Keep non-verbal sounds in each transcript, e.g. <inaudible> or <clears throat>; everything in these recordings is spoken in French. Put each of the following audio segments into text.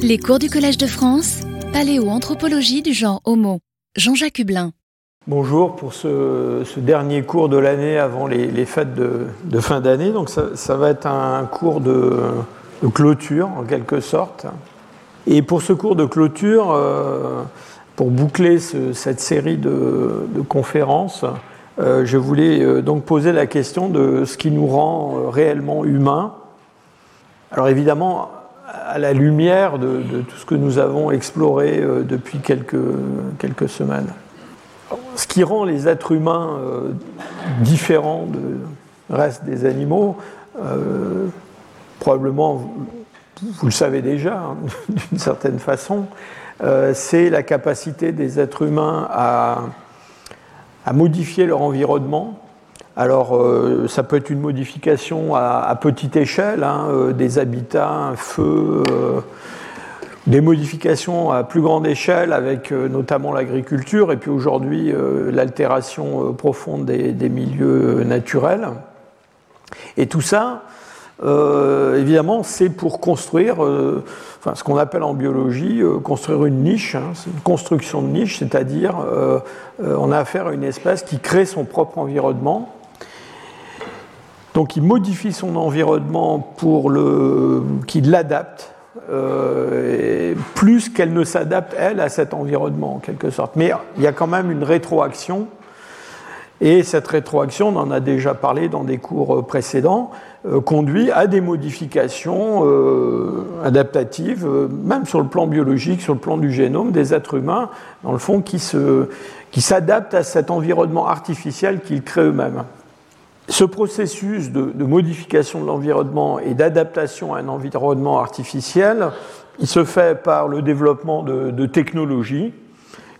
Les cours du Collège de France, paléoanthropologie du genre Homo. Jean-Jacques Hublin. Bonjour pour ce, dernier cours de l'année avant les, fêtes de, fin d'année. Donc ça, va être un cours de, clôture en quelque sorte. Et pour ce cours de clôture, euh, pour boucler cette série de, conférences, euh, je voulais euh, donc poser la question de ce qui nous rend réellement humains. Alors évidemment, à la lumière de, tout ce que nous avons exploré euh, depuis quelques, semaines. Ce qui rend les êtres humains euh, différents du reste des animaux, euh, probablement, vous, le savez déjà, hein, <laughs> d'une certaine façon, c'est la capacité des êtres humains à modifier leur environnement alors, euh, ça peut être une modification à, petite échelle, hein, euh, des habitats, un feu, euh, des modifications à plus grande échelle avec notamment l'agriculture et puis aujourd'hui l'altération profonde des, milieux naturels. Et tout ça, évidemment, c'est pour construire ce qu'on appelle en biologie construire une niche, hein, une construction de niche, c'est-à-dire on a affaire à une espèce qui crée son propre environnement donc il modifie son environnement pour qu'il l'adapte, euh, plus qu'elle ne s'adapte, elle, à cet environnement, en quelque sorte. Mais il y a quand même une rétroaction, et cette rétroaction, on en a déjà parlé dans des cours précédents, euh, conduit à des modifications euh, adaptatives, même sur le plan biologique, sur le plan du génome des êtres humains, dans le fond, qui s'adaptent à cet environnement artificiel qu'ils créent eux-mêmes. Ce processus de, modification de l'environnement et d'adaptation à un environnement artificiel, il se fait par le développement de, technologies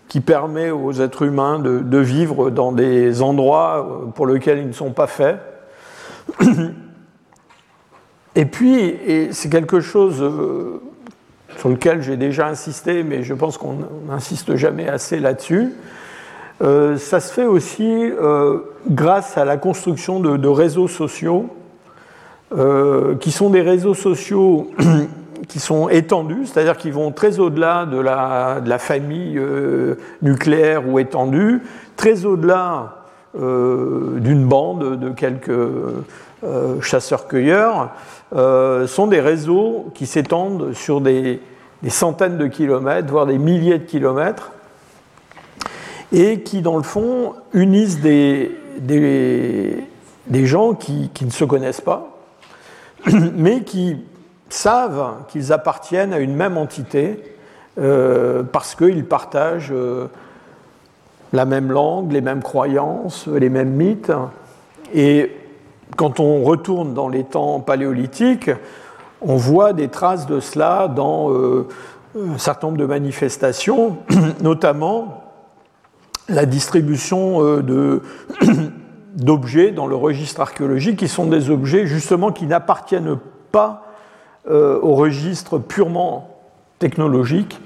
qui permet aux êtres humains de, vivre dans des endroits pour lesquels ils ne sont pas faits. Et puis, et c'est quelque chose euh, sur lequel j'ai déjà insisté, mais je pense qu'on n'insiste jamais assez là-dessus, euh, ça se fait aussi euh, grâce à la construction de, réseaux sociaux, euh, qui sont des réseaux sociaux <clears throat> qui sont étendus, c'est-à-dire qui vont très au-delà de la, famille nucléaire ou étendue, très au-delà d'une bande de quelques chasseurs-cueilleurs, sont des réseaux qui s'étendent sur des centaines de kilomètres, voire des milliers de kilomètres, et qui, dans le fond, unissent des, des, gens qui, ne se connaissent pas, <clears throat> mais qui savent qu'ils appartiennent à une même entité euh, parce qu'ils partagent euh, la même langue, les mêmes croyances, les mêmes mythes. Et quand on retourne dans les temps paléolithiques, on voit des traces de cela dans euh, un certain nombre de manifestations, <clears throat> notamment la distribution euh, <clears throat> d'objets dans le registre archéologique qui sont des objets justement qui n'appartiennent pas euh, au registre purement technologique,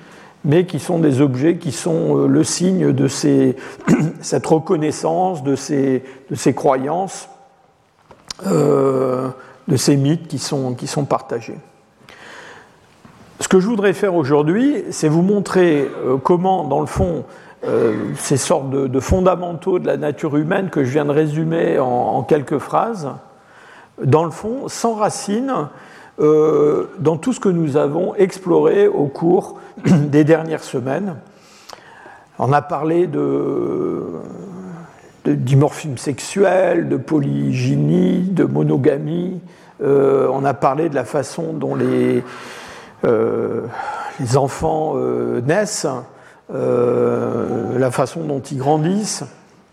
mais qui sont des objets qui sont euh, le signe de <clears throat> cette reconnaissance, de ces, croyances, de ces mythes qui sont, partagés. Ce que je voudrais faire aujourd'hui, c'est vous montrer comment, dans le fond, ces sortes de, fondamentaux de la nature humaine que je viens de résumer en, quelques phrases, dans le fond, s'enracinent euh, dans tout ce que nous avons exploré au cours <clears throat> des dernières semaines. On a parlé de, dimorphisme sexuel, de polygynie, de monogamie. Euh, on a parlé de la façon dont les, les enfants naissent. Euh, la façon dont ils grandissent.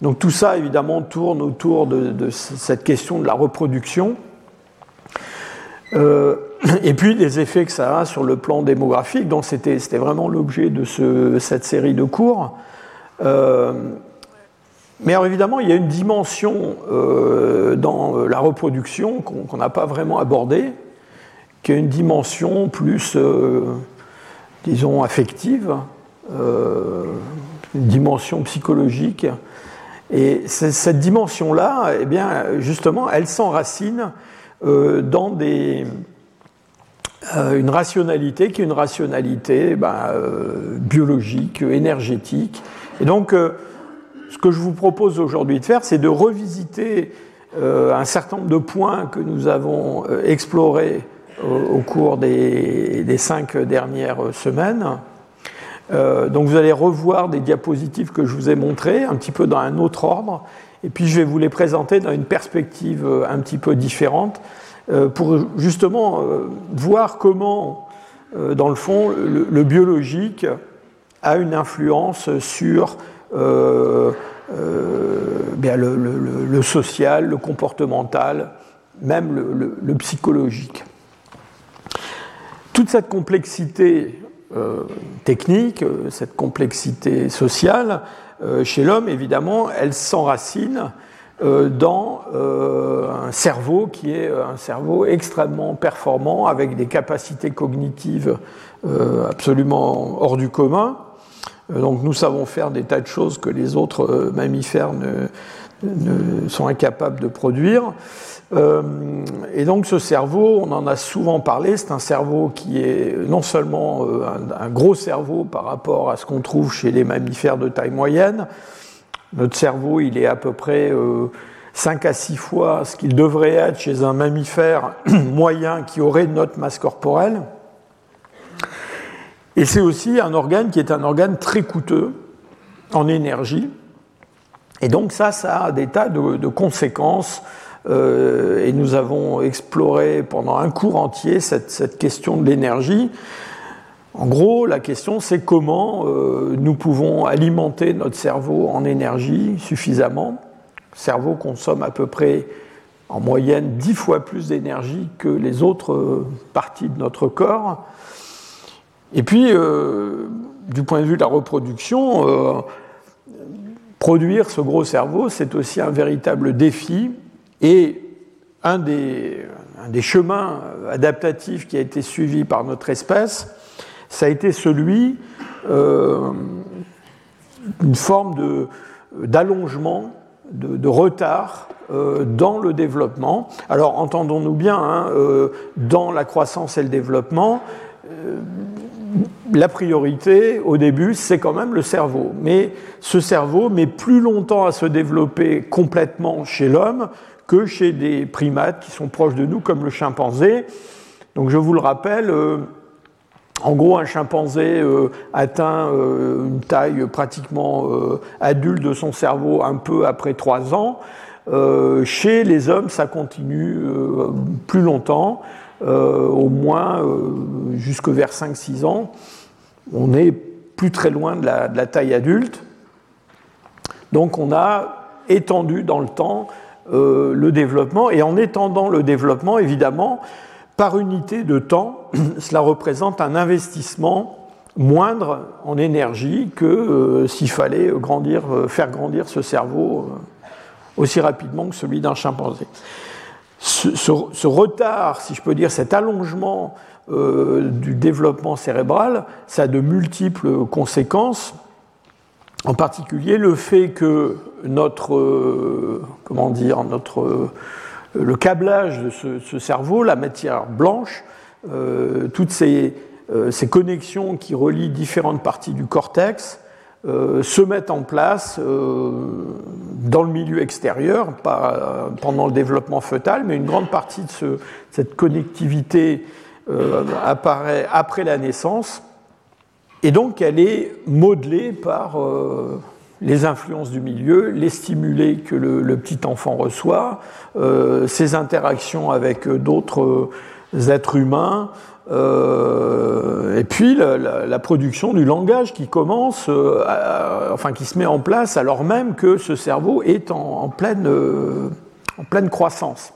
Donc tout ça, évidemment, tourne autour de, cette question de la reproduction. Euh, et puis des effets que ça a sur le plan démographique. Donc c'était vraiment l'objet de ce, cette série de cours. Euh, mais alors évidemment, il y a une dimension dans la reproduction qu'on n'a pas vraiment abordée, qui est une dimension plus, disons, affective, une dimension psychologique. Et cette dimension-là, eh bien, justement, elle s'enracine euh, dans des, une rationalité qui est une rationalité ben, biologique, énergétique. Et donc, ce que je vous propose aujourd'hui de faire, c'est de revisiter un certain nombre de points que nous avons explorés au, cours des, des, cinq dernières semaines. Donc vous allez revoir des diapositives que je vous ai montrées, un petit peu dans un autre ordre, et puis je vais vous les présenter dans une perspective euh, un petit peu différente euh, pour justement euh, voir comment, dans le fond, le, biologique a une influence sur le, social, le comportemental, même le, psychologique. Toute cette complexité technique, cette complexité sociale, euh, chez l'homme, évidemment, elle s'enracine euh, dans euh, un cerveau qui est un cerveau extrêmement performant, avec des capacités cognitives absolument hors du commun. Donc nous savons faire des tas de choses que les autres mammifères ne sont incapables de produire. Euh, et donc ce cerveau, on en a souvent parlé, c'est un cerveau qui est non seulement euh, un, gros cerveau par rapport à ce qu'on trouve chez les mammifères de taille moyenne, notre cerveau il est à peu près 5 euh, à 6 fois ce qu'il devrait être chez un mammifère <clears throat> moyen qui aurait notre masse corporelle. Et c'est aussi un organe qui est un organe très coûteux en énergie. Et donc ça, ça a des tas de, de conséquences euh, et nous avons exploré pendant un cours entier cette, question de l'énergie. En gros, la question, c'est comment euh, nous pouvons alimenter notre cerveau en énergie suffisamment. Le cerveau consomme à peu près en moyenne dix fois plus d'énergie que les autres euh, parties de notre corps. Et puis, du point de vue de la reproduction, produire ce gros cerveau, c'est aussi un véritable défi et un des, chemins adaptatifs qui a été suivi par notre espèce, ça a été celui euh, d'une forme d'allongement, de, retard euh, dans le développement. Alors entendons-nous bien, hein, euh, dans la croissance et le développement, la priorité au début, c'est quand même le cerveau. Mais ce cerveau met plus longtemps à se développer complètement chez l'homme que chez des primates qui sont proches de nous, comme le chimpanzé. Donc je vous le rappelle, euh, en gros, un chimpanzé euh, atteint euh, une taille pratiquement adulte de son cerveau un peu après 3 ans. chez les hommes, ça continue plus longtemps, au moins jusque vers 5-6 ans. On n'est plus très loin de la, de la taille adulte. Donc on a étendu dans le temps euh, le développement, et en étendant le développement, évidemment, par unité de temps, <clears throat> cela représente un investissement moindre en énergie que euh, s'il fallait euh, faire grandir ce cerveau aussi rapidement que celui d'un chimpanzé. Ce, retard, si je peux dire, cet allongement du développement cérébral, ça a de multiples conséquences. En particulier, le fait que notre, euh, comment dire, notre, euh, le câblage de ce, cerveau, la matière blanche, euh, toutes ces, ces, connexions qui relient différentes parties du cortex se mettent en place dans le milieu extérieur, pas pendant le développement fœtal, mais une grande partie de ce, cette connectivité apparaît après la naissance. Et donc elle est modelée par les influences du milieu, les stimulés que le, petit enfant reçoit, euh, ses interactions avec euh, d'autres euh, êtres humains, et puis la, production du langage qui commence, enfin qui se met en place alors même que ce cerveau est en, pleine, en pleine croissance.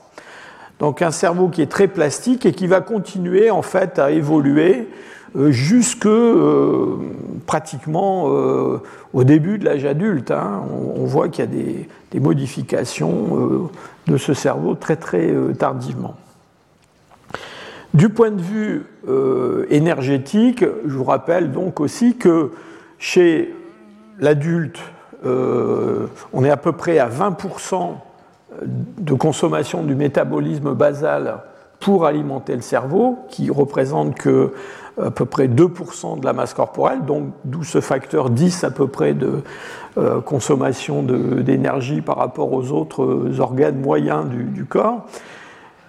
Donc un cerveau qui est très plastique et qui va continuer en fait à évoluer euh, jusque euh, pratiquement euh, au début de l'âge adulte. Hein. On, voit qu'il y a des, modifications de ce cerveau très très tardivement. Du point de vue énergétique, je vous rappelle donc aussi que chez l'adulte, on est à peu près à 20% de consommation du métabolisme basal pour alimenter le cerveau, qui représente que à peu près 2% de la masse corporelle, donc d'où ce facteur 10 à peu près de euh, consommation d'énergie par rapport aux autres organes moyens du, corps.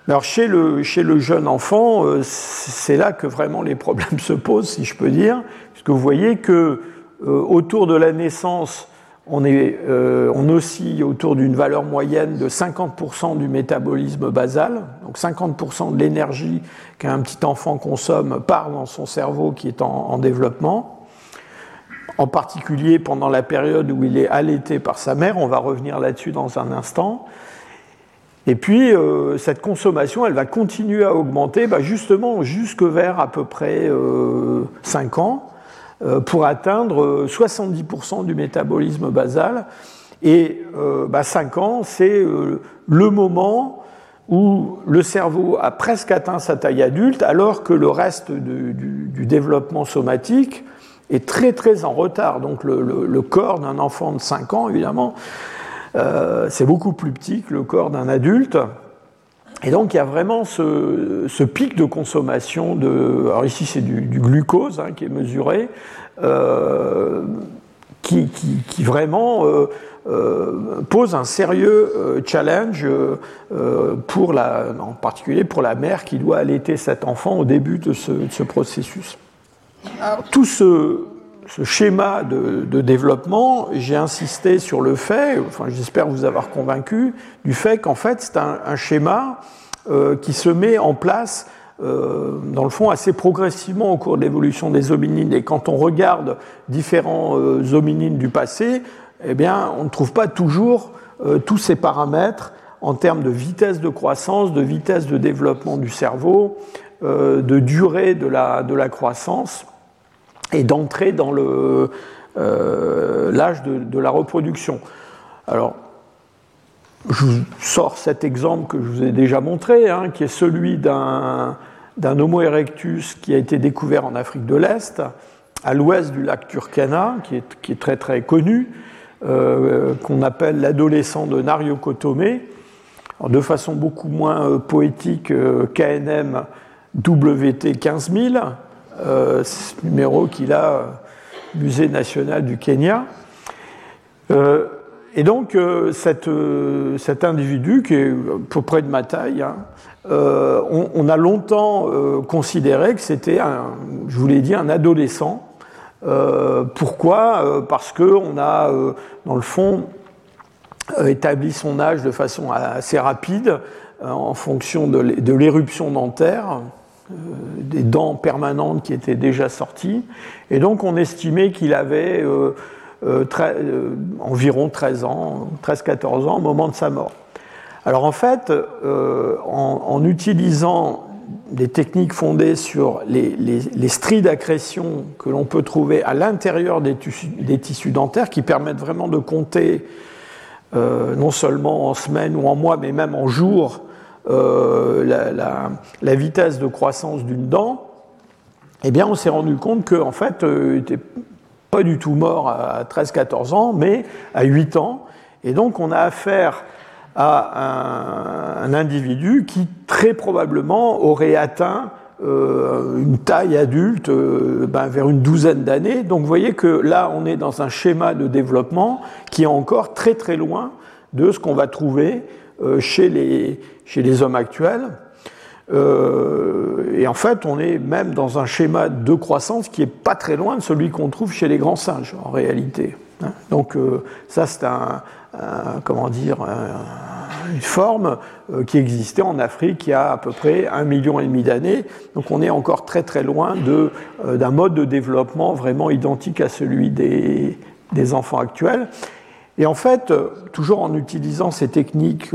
Alors chez le, jeune enfant, euh, c'est là que vraiment les problèmes <laughs> se posent, si je peux dire, puisque vous voyez que euh, autour de la naissance, euh, on oscille autour d'une valeur moyenne de 50% du métabolisme basal. Donc 50% de l'énergie qu'un petit enfant consomme part dans son cerveau qui est en, développement. En particulier pendant la période où il est allaité par sa mère, on va revenir là-dessus dans un instant. Et puis, euh, cette consommation, elle va continuer à augmenter bah, justement jusque vers à peu près 5 ans. Euh, pour atteindre 70% euh, du métabolisme basal. Et 5 euh, bah, ans, c'est le moment où le cerveau a presque atteint sa taille adulte, alors que le reste du, développement somatique est très très en retard. Donc le, corps d'un enfant de 5 ans, évidemment, c'est beaucoup plus petit que le corps d'un adulte. Et donc il y a vraiment ce, pic de consommation de. Alors ici c'est du, glucose hein, qui est mesuré, euh, qui, vraiment euh, euh, pose un sérieux challenge pour la, en particulier pour la mère qui doit allaiter cet enfant au début de ce, processus. tout ce, schéma de, développement, j'ai insisté sur le fait, enfin j'espère vous avoir convaincu, du fait qu'en fait c'est un, schéma qui se met en place euh, dans le fond, assez progressivement au cours de l'évolution des hominines. Et quand on regarde différents euh, hominines du passé, eh bien, on ne trouve pas toujours euh, tous ces paramètres en termes de vitesse de croissance, de vitesse de développement du cerveau, de durée de la, de la croissance et d'entrée dans l'âge de, la reproduction. Alors, je vous sors cet exemple que je vous ai déjà montré, hein, qui est celui d'un Homo erectus qui a été découvert en Afrique de l'Est, à l'ouest du lac Turkana, qui est, très très connu, euh, qu'on appelle l'adolescent de Nario-Kotomé, de façon beaucoup moins euh, poétique euh, KNM WT 15000, ce numéro qu'il a, Musée national du Kenya. Et donc, euh, euh, cet individu, qui est à peu près de ma taille, hein, euh, on, a longtemps considéré que c'était, je vous l'ai dit, un adolescent. pourquoi? Parce qu'on a, dans le fond, établi son âge de façon assez rapide en fonction de l'éruption dentaire, des dents permanentes qui étaient déjà sorties. Et donc, on estimait qu'il avait euh, euh, environ 13 ans, 13-14 ans au moment de sa mort. Alors en fait, euh, en, utilisant des techniques fondées sur les, stries d'accrétion que l'on peut trouver à l'intérieur des, tissus dentaires, qui permettent vraiment de compter non seulement en semaines ou en mois, mais même en jours, la, la, vitesse de croissance d'une dent, eh bien, on s'est rendu compte qu'en en fait, il était pas du tout mort à 13-14 ans, mais à 8 ans. Et donc on a affaire à un, individu qui très probablement aurait atteint euh, une taille adulte euh, ben, vers une douzaine d'années. Donc vous voyez que là on est dans un schéma de développement qui est encore très très loin de ce qu'on va trouver euh, chez, les, chez les hommes actuels. Euh, et en fait, on est même dans un schéma de croissance qui est pas très loin de celui qu'on trouve chez les grands singes, en réalité. Hein. Donc euh, ça, c'est un, comment dire, une forme euh, qui existait en Afrique il y a à peu près un million et demi d'années. Donc on est encore très très loin d'un mode de développement vraiment identique à celui des enfants actuels. Et en fait, toujours en utilisant ces techniques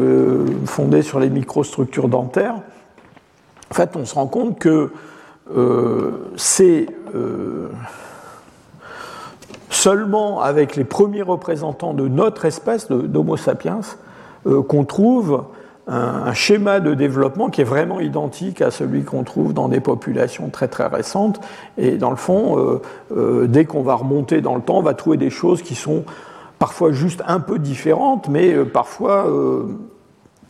fondées sur les microstructures dentaires, en fait, on se rend compte que euh, c'est euh, seulement avec les premiers représentants de notre espèce, d'Homo sapiens, euh, qu'on trouve un, schéma de développement qui est vraiment identique à celui qu'on trouve dans des populations très très récentes. Et dans le fond, dès qu'on va remonter dans le temps, on va trouver des choses qui sont parfois juste un peu différentes, mais parfois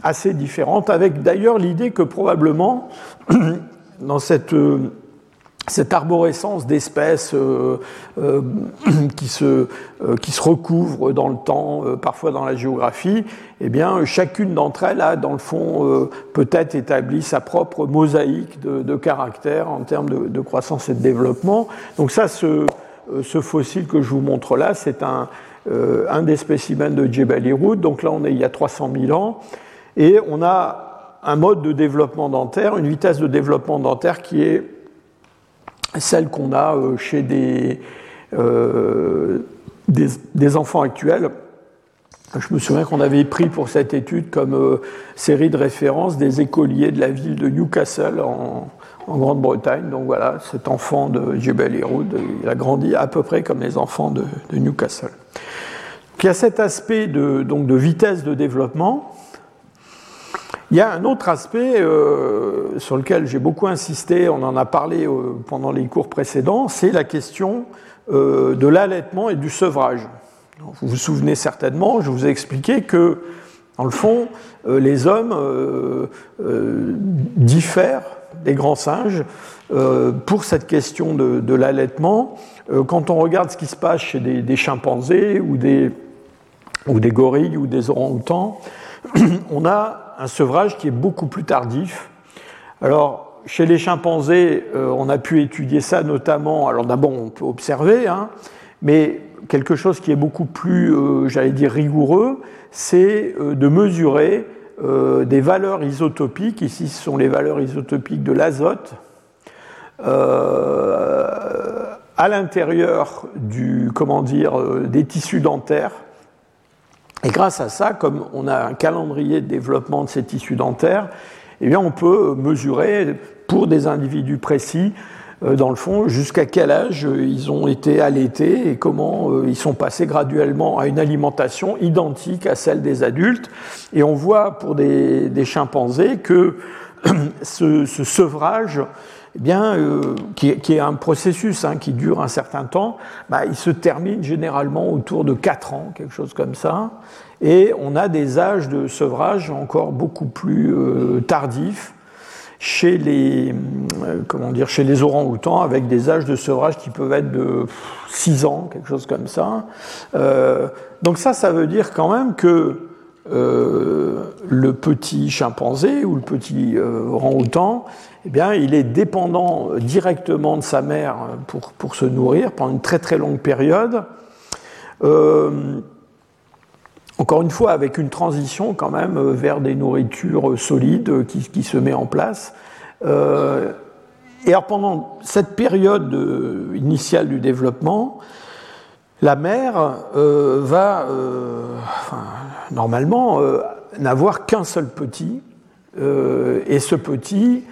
assez différentes, avec d'ailleurs l'idée que probablement, <clears throat> dans cette cette arborescence d'espèces euh, euh, <clears throat> qui, se, euh, qui se recouvrent dans le temps, parfois dans la géographie, eh bien, chacune d'entre elles a, dans le fond, peut-être établi sa propre mosaïque de, de caractères en termes de, croissance et de développement. Donc ça, ce fossile que je vous montre là, c'est un, un des spécimens de Jebel Irhoud. Donc là, on est il y a 300 000 ans. Et on a un mode de développement dentaire, une vitesse de développement dentaire qui est celle qu'on a euh, chez euh, des, des, enfants actuels. Je me souviens qu'on avait pris pour cette étude comme euh, série de référence des écoliers de la ville de Newcastle en, Grande-Bretagne. Donc voilà, cet enfant de Jebel Iroud, il a grandi à peu près comme les enfants de, Newcastle. Il y a cet aspect de, donc de vitesse de développement il y a un autre aspect euh, sur lequel j'ai beaucoup insisté, on en a parlé euh, pendant les cours précédents, c'est la question euh, de l'allaitement et du sevrage. Vous vous souvenez certainement, je vous ai expliqué que, dans le fond, les hommes diffèrent des grands singes pour cette question de, l'allaitement. quand on regarde ce qui se passe chez des, chimpanzés ou des, ou des gorilles ou des orang-outans, <clears throat> on a un sevrage qui est beaucoup plus tardif. Alors, chez les chimpanzés, euh, on a pu étudier ça notamment, alors d'abord on peut observer, hein, mais quelque chose qui est beaucoup plus, euh, j'allais dire, rigoureux, c'est euh, de mesurer des valeurs isotopiques, ici ce sont les valeurs isotopiques de l'azote, à l'intérieur du, comment dire, des tissus dentaires et grâce à ça, comme on a un calendrier de développement de ces tissus dentaires, eh bien on peut mesurer pour des individus précis, euh, dans le fond, jusqu'à quel âge ils ont été allaités et comment euh, ils sont passés graduellement à une alimentation identique à celle des adultes. Et on voit pour des, chimpanzés que <clears throat> ce, sevrage eh bien, euh, qui, est un processus hein, qui dure un certain temps, bah, il se termine généralement autour de 4 ans, quelque chose comme ça. Et on a des âges de sevrage encore beaucoup plus euh, tardifs chez les, euh, comment dire, chez les orang-outans, avec des âges de sevrage qui peuvent être de 6 ans, quelque chose comme ça. donc ça, ça veut dire quand même que le petit chimpanzé ou le petit orang-outan eh bien, il est dépendant directement de sa mère pour, se nourrir pendant une très très longue période. Euh, encore une fois, avec une transition quand même vers des nourritures solides qui, se met en place. Euh, et alors pendant cette période initiale du développement, la mère euh, va normalement n'avoir qu'un seul petit, et ce petit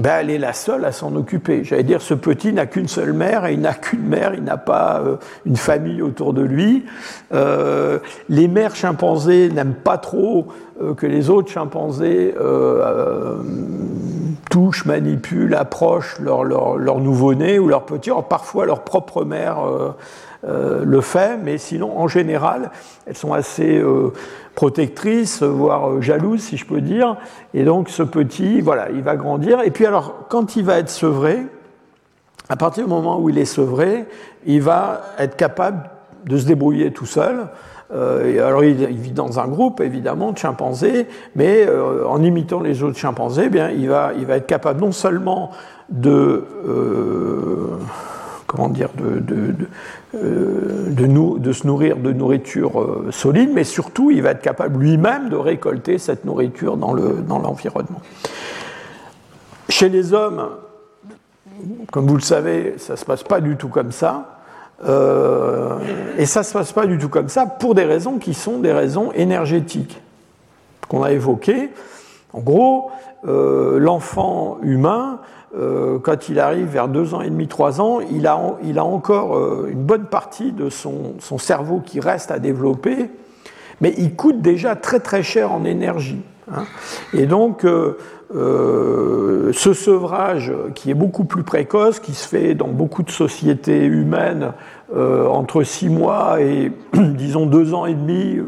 ben, elle est la seule à s'en occuper. J'allais dire, ce petit n'a qu'une seule mère et il n'a qu'une mère, il n'a pas euh, une famille autour de lui. Euh, les mères chimpanzés n'aiment pas trop euh, que les autres chimpanzés touchent, manipulent, approchent leur nouveau-né ou leur petit. Or, parfois, leur propre mère le fait, mais sinon, en général, elles sont assez protectrice, voire euh, jalouse, si je peux dire. Et donc ce petit, voilà, il va grandir. Et puis alors, quand il va être sevré, à partir du moment où il est sevré, il va être capable de se débrouiller tout seul. Euh, alors il, vit dans un groupe évidemment de chimpanzés, mais euh, en imitant les autres chimpanzés, eh bien il va, il va être capable non seulement de comment dire, de, de, euh, de, se nourrir de nourriture euh, solide, mais surtout, il va être capable lui-même de récolter cette nourriture dans l'environnement. Chez les hommes, comme vous le savez, ça ne se passe pas du tout comme ça. Euh, et ça ne se passe pas du tout comme ça pour des raisons qui sont des raisons énergétiques qu'on a évoquées. En gros, l'enfant humain euh, quand il arrive vers deux ans et demi, trois ans, il a, encore euh, une bonne partie de son, son, cerveau qui reste à développer, mais il coûte déjà très très cher en énergie. Hein. Et donc, euh, ce sevrage qui est beaucoup plus précoce, qui se fait dans beaucoup de sociétés humaines entre six mois et, <clears throat> disons, deux ans et demi,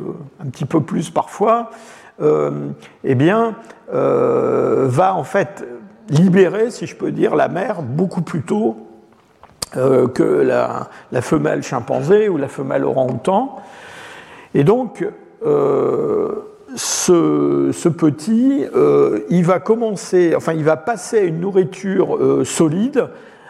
un petit peu plus parfois, eh bien, va en fait libérer, si je peux dire, la mère beaucoup plus tôt que la, femelle chimpanzé ou la femelle orang-outan. Et donc, ce, petit, euh, il va commencer, enfin, il va passer à une nourriture euh, solide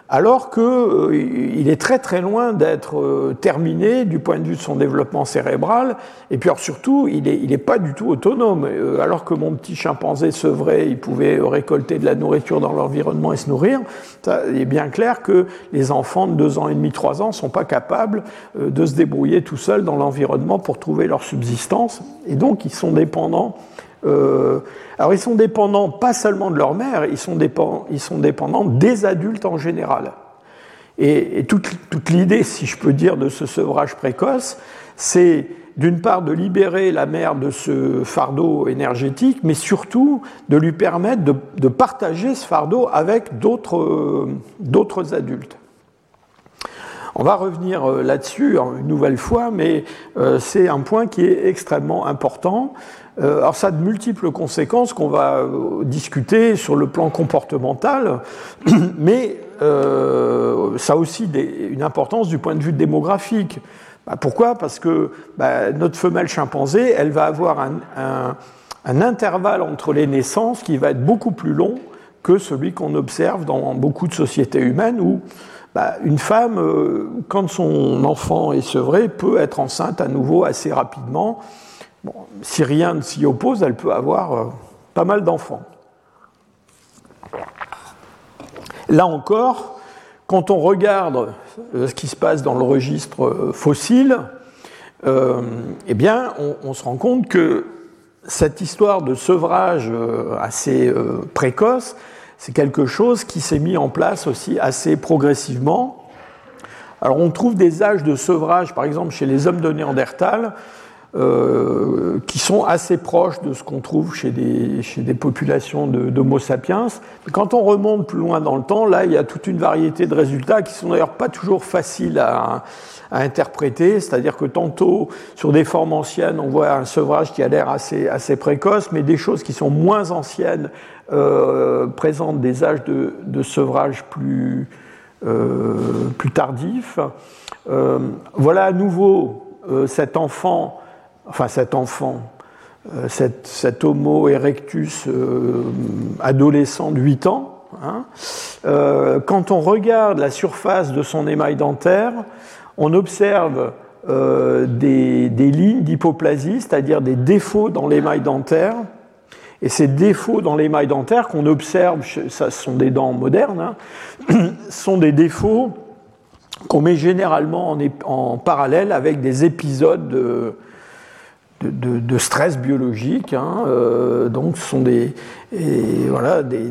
alors qu'il euh, est très très loin d'être euh, terminé du point de vue de son développement cérébral, et puis surtout, il n'est est pas du tout autonome. Euh, alors que mon petit chimpanzé sevré, il pouvait récolter de la nourriture dans l'environnement et se nourrir, il est bien clair que les enfants de 2 ans et demi, 3 ans sont pas capables de se débrouiller tout seuls dans l'environnement pour trouver leur subsistance, et donc ils sont dépendants euh, alors ils sont dépendants pas seulement de leur mère, ils sont dépendants, des adultes en général. Et, toute, l'idée, si je peux dire, de ce sevrage précoce, c'est d'une part de libérer la mère de ce fardeau énergétique, mais surtout de lui permettre de, partager ce fardeau avec d'autres adultes. On va revenir euh, là-dessus une nouvelle fois, mais euh, c'est un point qui est extrêmement important. Euh, alors ça a de multiples conséquences qu'on va euh, discuter sur le plan comportemental, <clears throat> mais euh, ça a aussi une importance du point de vue démographique. Bah, pourquoi? Parce que bah, notre femelle chimpanzé, elle va avoir un, intervalle entre les naissances qui va être beaucoup plus long que celui qu'on observe dans beaucoup de sociétés humaines où bah, une femme, quand son enfant est sevré, peut être enceinte à nouveau assez rapidement si rien ne s'y oppose, elle peut avoir euh, pas mal d'enfants. Là encore, quand on regarde euh, ce qui se passe dans le registre euh, fossile, eh bien, on, se rend compte que cette histoire de sevrage assez précoce, c'est quelque chose qui s'est mis en place aussi assez progressivement. Alors, on trouve des âges de sevrage, par exemple, chez les hommes de Néandertal, euh, qui sont assez proches de ce qu'on trouve chez des, chez des populations d'Homo sapiens. Quand on remonte plus loin dans le temps, là, il y a toute une variété de résultats qui sont d'ailleurs pas toujours faciles à, interpréter, c'est-à-dire que tantôt, sur des formes anciennes, on voit un sevrage qui a l'air assez, assez précoce, mais des choses qui sont moins anciennes euh, présentent des âges de, de sevrage plus, euh, plus tardifs. Voilà à nouveau cet enfant enfin cet enfant, euh, cet, Homo erectus euh, adolescent de 8 ans, hein, euh, quand on regarde la surface de son émail dentaire, on observe des, lignes d'hypoplasie, c'est-à-dire des défauts dans l'émail dentaire. Et ces défauts dans l'émail dentaire qu'on observe, ce sont des dents modernes, hein, <coughs> sont des défauts qu'on met généralement en, en, parallèle avec des épisodes de, de, stress biologique. Hein, euh, donc, ce sont des, voilà, des,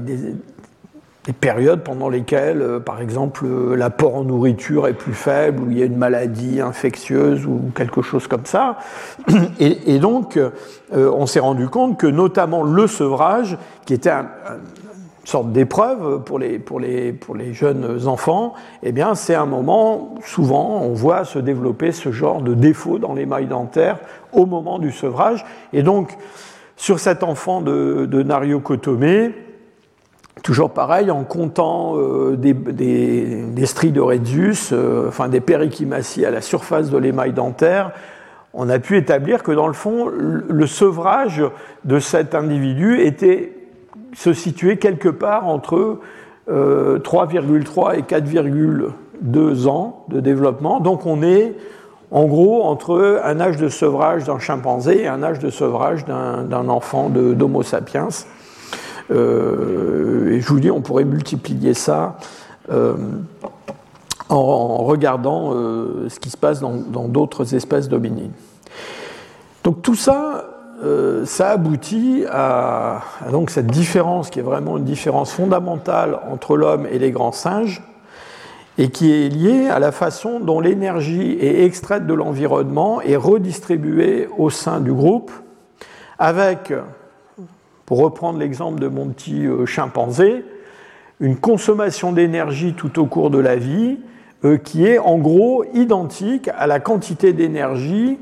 périodes pendant lesquelles, euh, par exemple, l'apport en nourriture est plus faible, ou il y a une maladie infectieuse ou quelque chose comme ça. <clears throat> Et, donc, euh, on s'est rendu compte que notamment le sevrage, qui était un, sorte d'épreuve pour les, pour, les, pour les jeunes enfants, eh bien, c'est un moment, souvent, on voit se développer ce genre de défaut dans les mailles dentaires au moment du sevrage. Et donc, sur cet enfant de, de Nario Kotome, toujours pareil, en comptant euh, des, des, des, stries de Redzus, euh, enfin des périchimaties à la surface de l'émail dentaire, on a pu établir que dans le fond, le sevrage de cet individu était se situer quelque part entre 3,3 euh, et 4,2 ans de développement. Donc on est en gros entre un âge de sevrage d'un chimpanzé et un âge de sevrage d'un enfant d'Homo sapiens. Euh, et je vous dis, on pourrait multiplier ça euh, en, regardant ce qui se passe dans d'autres espèces dominines. Donc tout ça, euh, ça aboutit à, donc cette différence qui est vraiment une différence fondamentale entre l'homme et les grands singes et qui est liée à la façon dont l'énergie est extraite de l'environnement et redistribuée au sein du groupe avec, pour reprendre l'exemple de mon petit euh, chimpanzé, une consommation d'énergie tout au cours de la vie euh, qui est en gros identique à la quantité d'énergie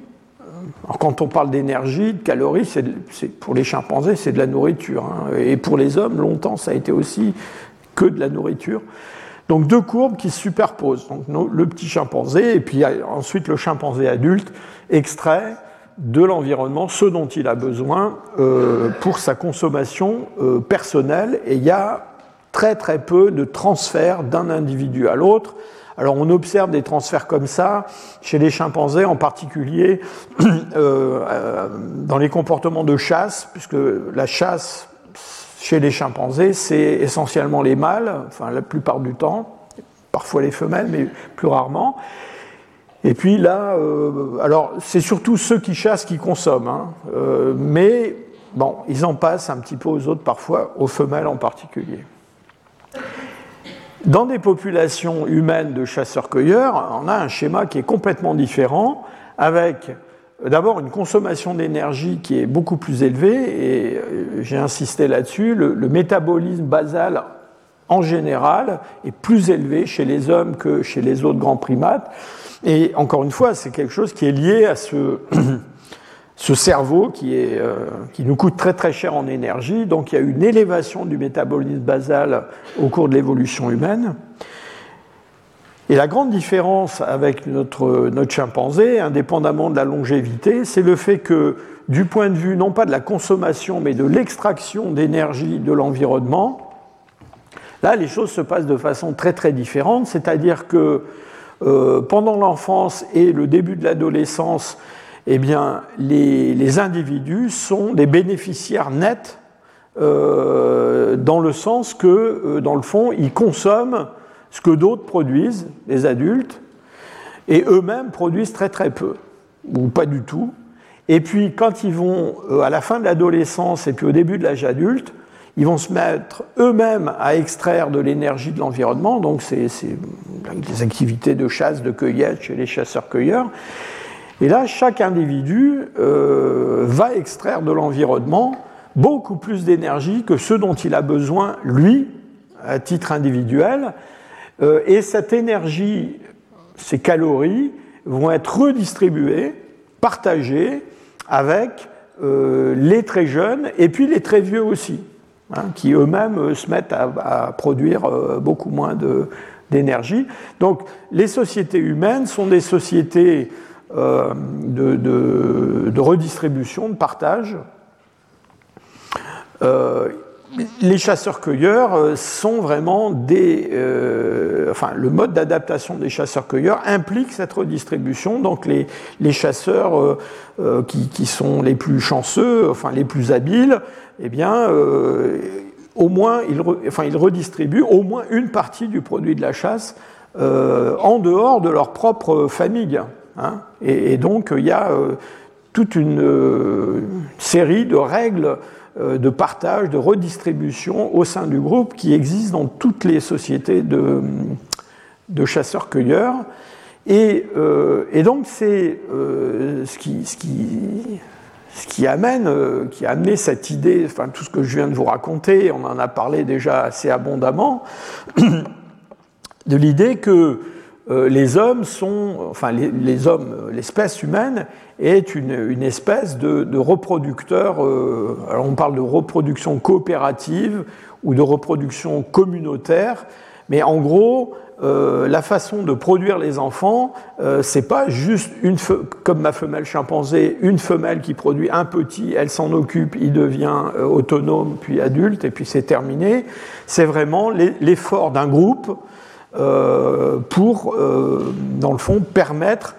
quand on parle d'énergie, de calories, c'est pour les chimpanzés, c'est de la nourriture. Hein. Et pour les hommes, longtemps, ça a été aussi que de la nourriture. Donc deux courbes qui se superposent. Donc le petit chimpanzé et puis ensuite le chimpanzé adulte extrait de l'environnement ce dont il a besoin euh, pour sa consommation euh, personnelle. Et il y a très très peu de transferts d'un individu à l'autre. Alors on observe des transferts comme ça chez les chimpanzés, en particulier <clears throat> euh, dans les comportements de chasse, puisque la chasse chez les chimpanzés, c'est essentiellement les mâles, enfin la plupart du temps, parfois les femelles, mais plus rarement. Et puis là, euh, alors c'est surtout ceux qui chassent qui consomment, hein, euh, mais bon, ils en passent un petit peu aux autres parfois, aux femelles en particulier. Dans des populations humaines de chasseurs-cueilleurs, on a un schéma qui est complètement différent, avec d'abord une consommation d'énergie qui est beaucoup plus élevée, et euh, j'ai insisté là-dessus, le, métabolisme basal en général est plus élevé chez les hommes que chez les autres grands primates. Et encore une fois, c'est quelque chose qui est lié à ce, <clears throat> ce cerveau euh, qui nous coûte très très cher en énergie. Donc il y a une élévation du métabolisme basal au cours de l'évolution humaine. Et la grande différence avec notre, notre chimpanzé, indépendamment de la longévité, c'est le fait que du point de vue non pas de la consommation, mais de l'extraction d'énergie de l'environnement, là les choses se passent de façon très très différente, c'est-à-dire que euh, pendant l'enfance et le début de l'adolescence, eh bien, les, individus sont des bénéficiaires nets euh, dans le sens que, euh, dans le fond, ils consomment ce que d'autres produisent, les adultes, et eux-mêmes produisent très très peu, ou pas du tout. Et puis quand ils vont à la fin de l'adolescence et puis au début de l'âge adulte, ils vont se mettre eux-mêmes à extraire de l'énergie de l'environnement, donc c'est des activités de chasse, de cueillette chez les chasseurs-cueilleurs. Et là, chaque individu euh, va extraire de l'environnement beaucoup plus d'énergie que ce dont il a besoin, lui, à titre individuel. Euh, et cette énergie, ces calories, vont être redistribuées, partagées avec euh, les très jeunes et puis les très vieux aussi. Hein, qui eux-mêmes se mettent à, produire beaucoup moins d'énergie. Donc les sociétés humaines sont des sociétés euh, de, redistribution, de partage. les chasseurs-cueilleurs sont vraiment des. enfin, le mode d'adaptation des chasseurs-cueilleurs implique cette redistribution. Donc, les, les chasseurs qui, sont les plus chanceux, enfin les plus habiles, eh bien, euh, au moins, ils, enfin, redistribuent au moins une partie du produit de la chasse euh, en dehors de leur propre famille. Hein. Et, donc, il y a euh, toute une série de règles de partage, de redistribution au sein du groupe qui existent dans toutes les sociétés de, chasseurs-cueilleurs. Et, donc, c'est ce qui, ce, qui, amène, euh, qui a amené cette idée, enfin tout ce que je viens de vous raconter, on en a parlé déjà assez abondamment, <coughs> de l'idée que euh, les hommes sont, enfin les, hommes, l'espèce humaine est une, espèce de, reproducteur. Euh, alors on parle de reproduction coopérative ou de reproduction communautaire, mais en gros, euh, la façon de produire les enfants, euh, c'est pas juste une comme ma femelle chimpanzé, une femelle qui produit un petit, elle s'en occupe, il devient euh, autonome puis adulte et puis c'est terminé. C'est vraiment l'effort d'un groupe pour, dans le fond, permettre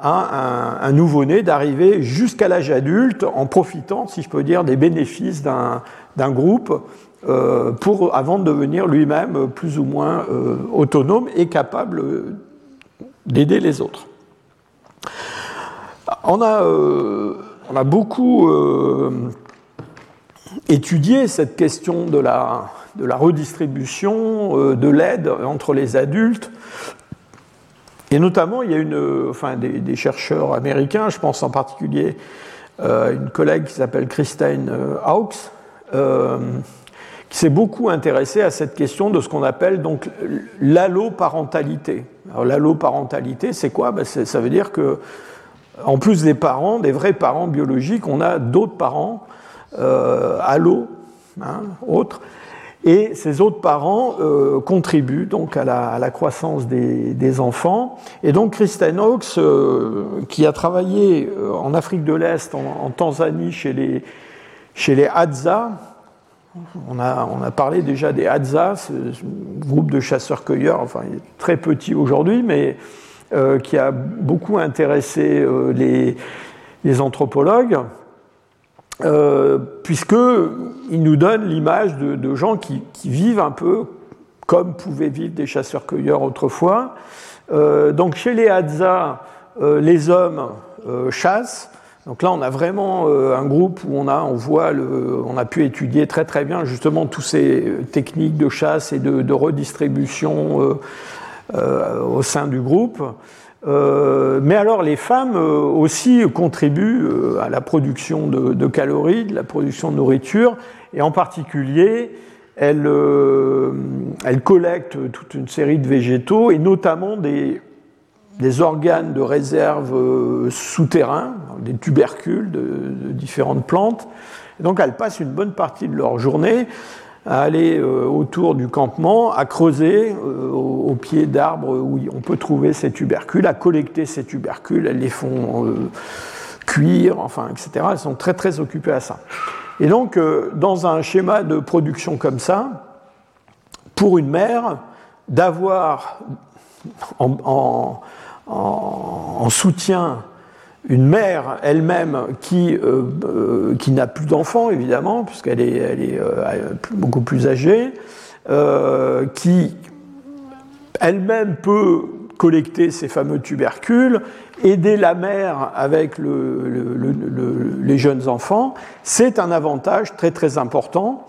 à un, nouveau-né d'arriver jusqu'à l'âge adulte en profitant, si je peux dire, des bénéfices d'un groupe euh, pour, avant de devenir lui-même plus ou moins euh, autonome et capable d'aider les autres. On a, euh, on a beaucoup étudié cette question de la, de la redistribution de l'aide entre les adultes. Et notamment, il y a une, enfin, des, chercheurs américains, je pense en particulier à une collègue qui s'appelle Christine Hawkes, qui s'est beaucoup intéressé à cette question de ce qu'on appelle donc l'alloparentalité. L'alloparentalité, c'est quoi? Ben Ça veut dire que en plus des parents, des vrais parents biologiques, on a d'autres parents, euh, l'eau, hein, autres, et ces autres parents euh, contribuent donc à la, croissance des, enfants. Et donc Kristen Hawkes, euh, qui a travaillé euh, en Afrique de l'Est, en, Tanzanie, chez les, chez les Hadza, on a, on a, parlé déjà des Hadza, ce, groupe de chasseurs-cueilleurs, enfin il est très petit aujourd'hui, mais qui a beaucoup intéressé les, les anthropologues. Euh, puisqu'il nous donne l'image de, gens qui, vivent un peu comme pouvaient vivre des chasseurs-cueilleurs autrefois. Euh, donc chez les Hadza, euh, les hommes chassent. Donc là, on a vraiment un groupe où on a, on voit, le, on a pu étudier très très bien justement toutes ces techniques de chasse et de, de redistribution au sein du groupe. Euh, mais alors les femmes euh, aussi contribuent euh, à la production de, calories, de la production de nourriture, et en particulier, elles, elles, collectent toute une série de végétaux, et notamment des, des organes de réserve souterrains, des tubercules de, différentes plantes. Donc elles passent une bonne partie de leur journée à aller euh, autour du campement, à creuser euh, au, pied d'arbres où on peut trouver ces tubercules, à collecter ces tubercules, elles les font euh, cuire, enfin, etc. Elles sont très très occupées à ça. Et donc, dans un schéma de production comme ça, pour une mère, d'avoir en, en, soutien une mère elle-même qui, euh, euh, qui n'a plus d'enfants, évidemment, puisqu'elle est, elle est euh, beaucoup plus âgée, qui elle-même peut collecter ces fameux tubercules, aider la mère avec les jeunes enfants, c'est un avantage très très important.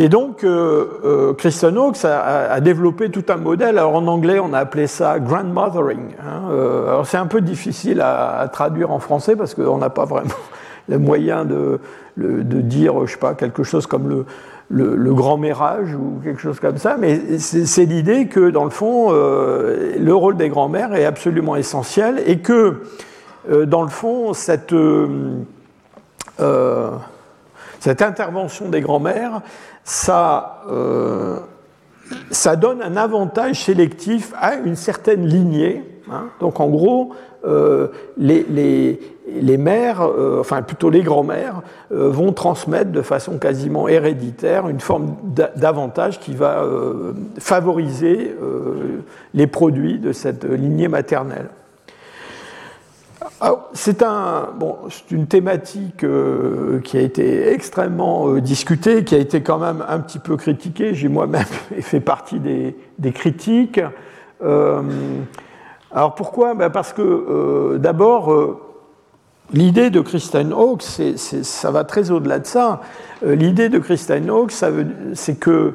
Et donc, euh, euh, Kristen Hawkes a, développé tout un modèle. Alors en anglais, on a appelé ça grandmothering. Hein. Euh, alors c'est un peu difficile à, traduire en français parce qu'on n'a pas vraiment <laughs> le moyen de, dire, je sais pas, quelque chose comme le, le, grand-mérage ou quelque chose comme ça. Mais c'est l'idée que, dans le fond, le rôle des grands-mères est absolument essentiel et que, dans le fond, cette cette intervention des grands-mères, ça, euh, ça donne un avantage sélectif à une certaine lignée. Hein. Donc en gros, euh, les, mères, euh, enfin plutôt les grands-mères, vont transmettre de façon quasiment héréditaire une forme d'avantage qui va favoriser les produits de cette lignée maternelle. C'est un, bon, une thématique euh, qui a été extrêmement euh, discutée, qui a été quand même un petit peu critiquée. J'ai moi-même <laughs> fait partie des, critiques. Euh, alors pourquoi? Ben Parce que d'abord, l'idée de Kristen Hawkes, ça va très au-delà de ça. l'idée de Kristen Hawkes, c'est que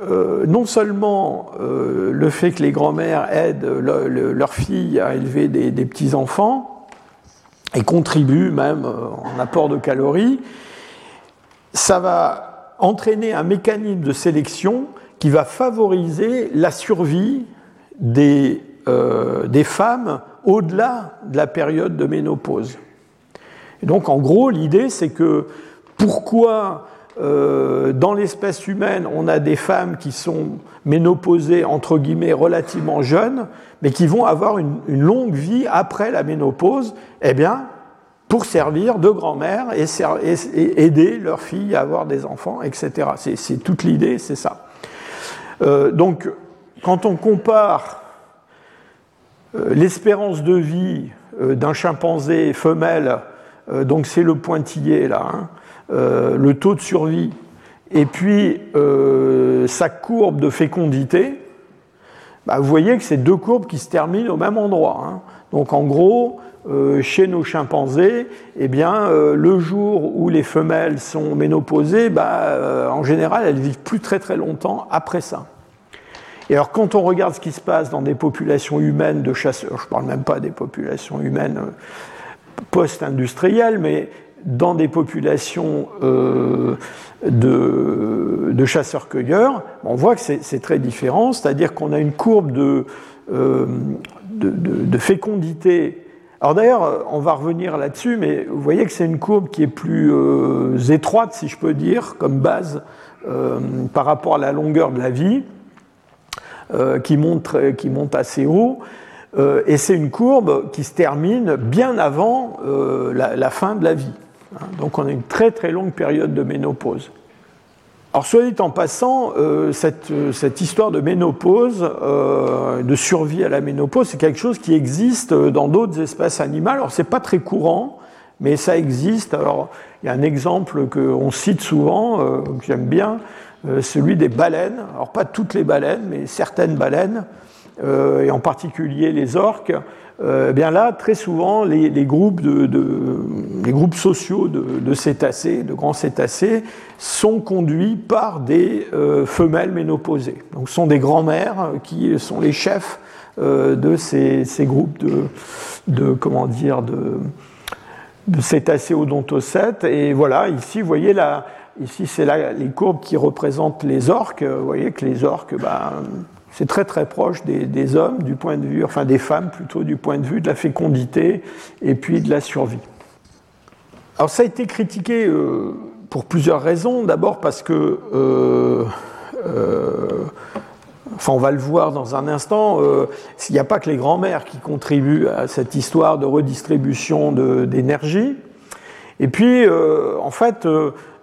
non seulement le fait que les grands-mères aident leurs filles à élever des, petits-enfants, et contribue même euh, en apport de calories, ça va entraîner un mécanisme de sélection qui va favoriser la survie des, euh, des femmes au-delà de la période de ménopause. Donc en gros, l'idée c'est que pourquoi euh, dans l'espèce humaine on a des femmes qui sont ménopausées entre guillemets relativement jeunes, mais qui vont avoir une, longue vie après la ménopause, eh bien, pour servir de grand-mère et, aider leurs filles à avoir des enfants, etc. C'est toute l'idée, c'est ça. Euh, donc, quand on compare euh, l'espérance de vie d'un chimpanzé femelle, donc c'est le pointillé là, hein, le taux de survie, et puis sa courbe de fécondité, bah, vous voyez que c'est deux courbes qui se terminent au même endroit. Hein. Donc en gros, euh, chez nos chimpanzés, eh bien, euh, le jour où les femelles sont ménopausées, bah, euh, en général, elles vivent plus très très longtemps après ça. Et alors, quand on regarde ce qui se passe dans des populations humaines de chasseurs, je ne parle même pas des populations humaines post-industrielles, mais dans des populations de, chasseurs-cueilleurs, on voit que c'est très différent, c'est-à-dire qu'on a une courbe de, euh, de, fécondité Alors d'ailleurs, on va revenir là-dessus, mais vous voyez que c'est une courbe qui est plus étroite, si je peux dire, comme base par rapport à la longueur de la vie, qui, monte, qui monte assez haut. et c'est une courbe qui se termine bien avant la, fin de la vie. Hein. Donc on a une très très longue période de ménopause. Alors, soit dit en passant, euh, cette, cette, histoire de ménopause, euh, de survie à la ménopause, c'est quelque chose qui existe dans d'autres espèces animales. Alors, c'est pas très courant, mais ça existe. Alors, il y a un exemple qu'on cite souvent, euh, que j'aime bien, euh, celui des baleines. Alors, pas toutes les baleines, mais certaines baleines, euh, et en particulier les orques. Euh, eh bien là, très souvent, les, groupes, sociaux de, cétacés, de grands cétacés, sont conduits par des euh, femelles ménopausées. Donc, ce sont des grands-mères qui sont les chefs euh, de ces, groupes de, comment dire, de, cétacés odontocètes. Et voilà, ici, voyez là, ici, c'est les courbes qui représentent les orques. Vous voyez que les orques, ben, c'est très très proche des, hommes du point de vue, enfin des femmes plutôt du point de vue de la fécondité et puis de la survie. Alors ça a été critiqué euh, pour plusieurs raisons. D'abord parce que, euh, euh, enfin on va le voir dans un instant, il n'y a pas que les grands-mères qui contribuent à cette histoire de redistribution d'énergie. Et puis en fait,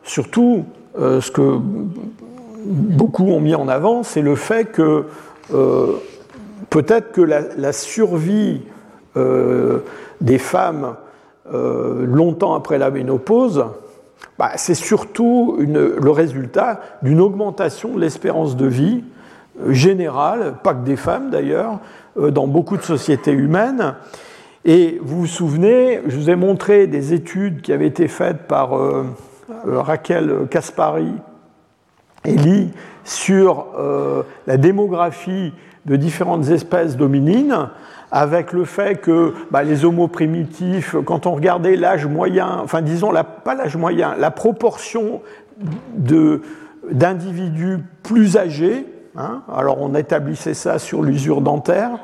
surtout, ce que beaucoup ont mis en avant, c'est le fait que euh, peut-être que la, survie euh, des femmes euh, longtemps après la ménopause, bah, c'est surtout le résultat d'une augmentation de l'espérance de vie générale, pas que des femmes d'ailleurs, dans beaucoup de sociétés humaines. Et vous vous souvenez, je vous ai montré des études qui avaient été faites par Raquel Caspari lit sur euh, la démographie de différentes espèces dominines, avec le fait que bah, les homo primitifs, quand on regardait l'âge moyen, enfin disons la, pas l'âge moyen, la proportion d'individus plus âgés, hein, alors on établissait ça sur l'usure dentaire,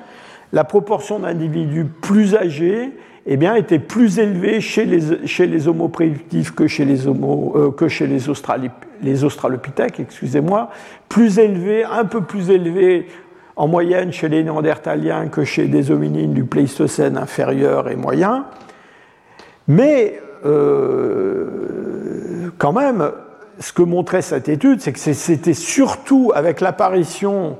la proportion d'individus plus âgés eh bien, était plus élevée chez les, chez les homo primitifs que chez les, homo, euh, que chez les australopithèques, excusez-moi, plus élevé, un peu plus élevé en moyenne chez les néandertaliens que chez des hominines du Pléistocène inférieur et moyen. Mais euh, quand même, ce que montrait cette étude, c'est que c'était surtout avec l'apparition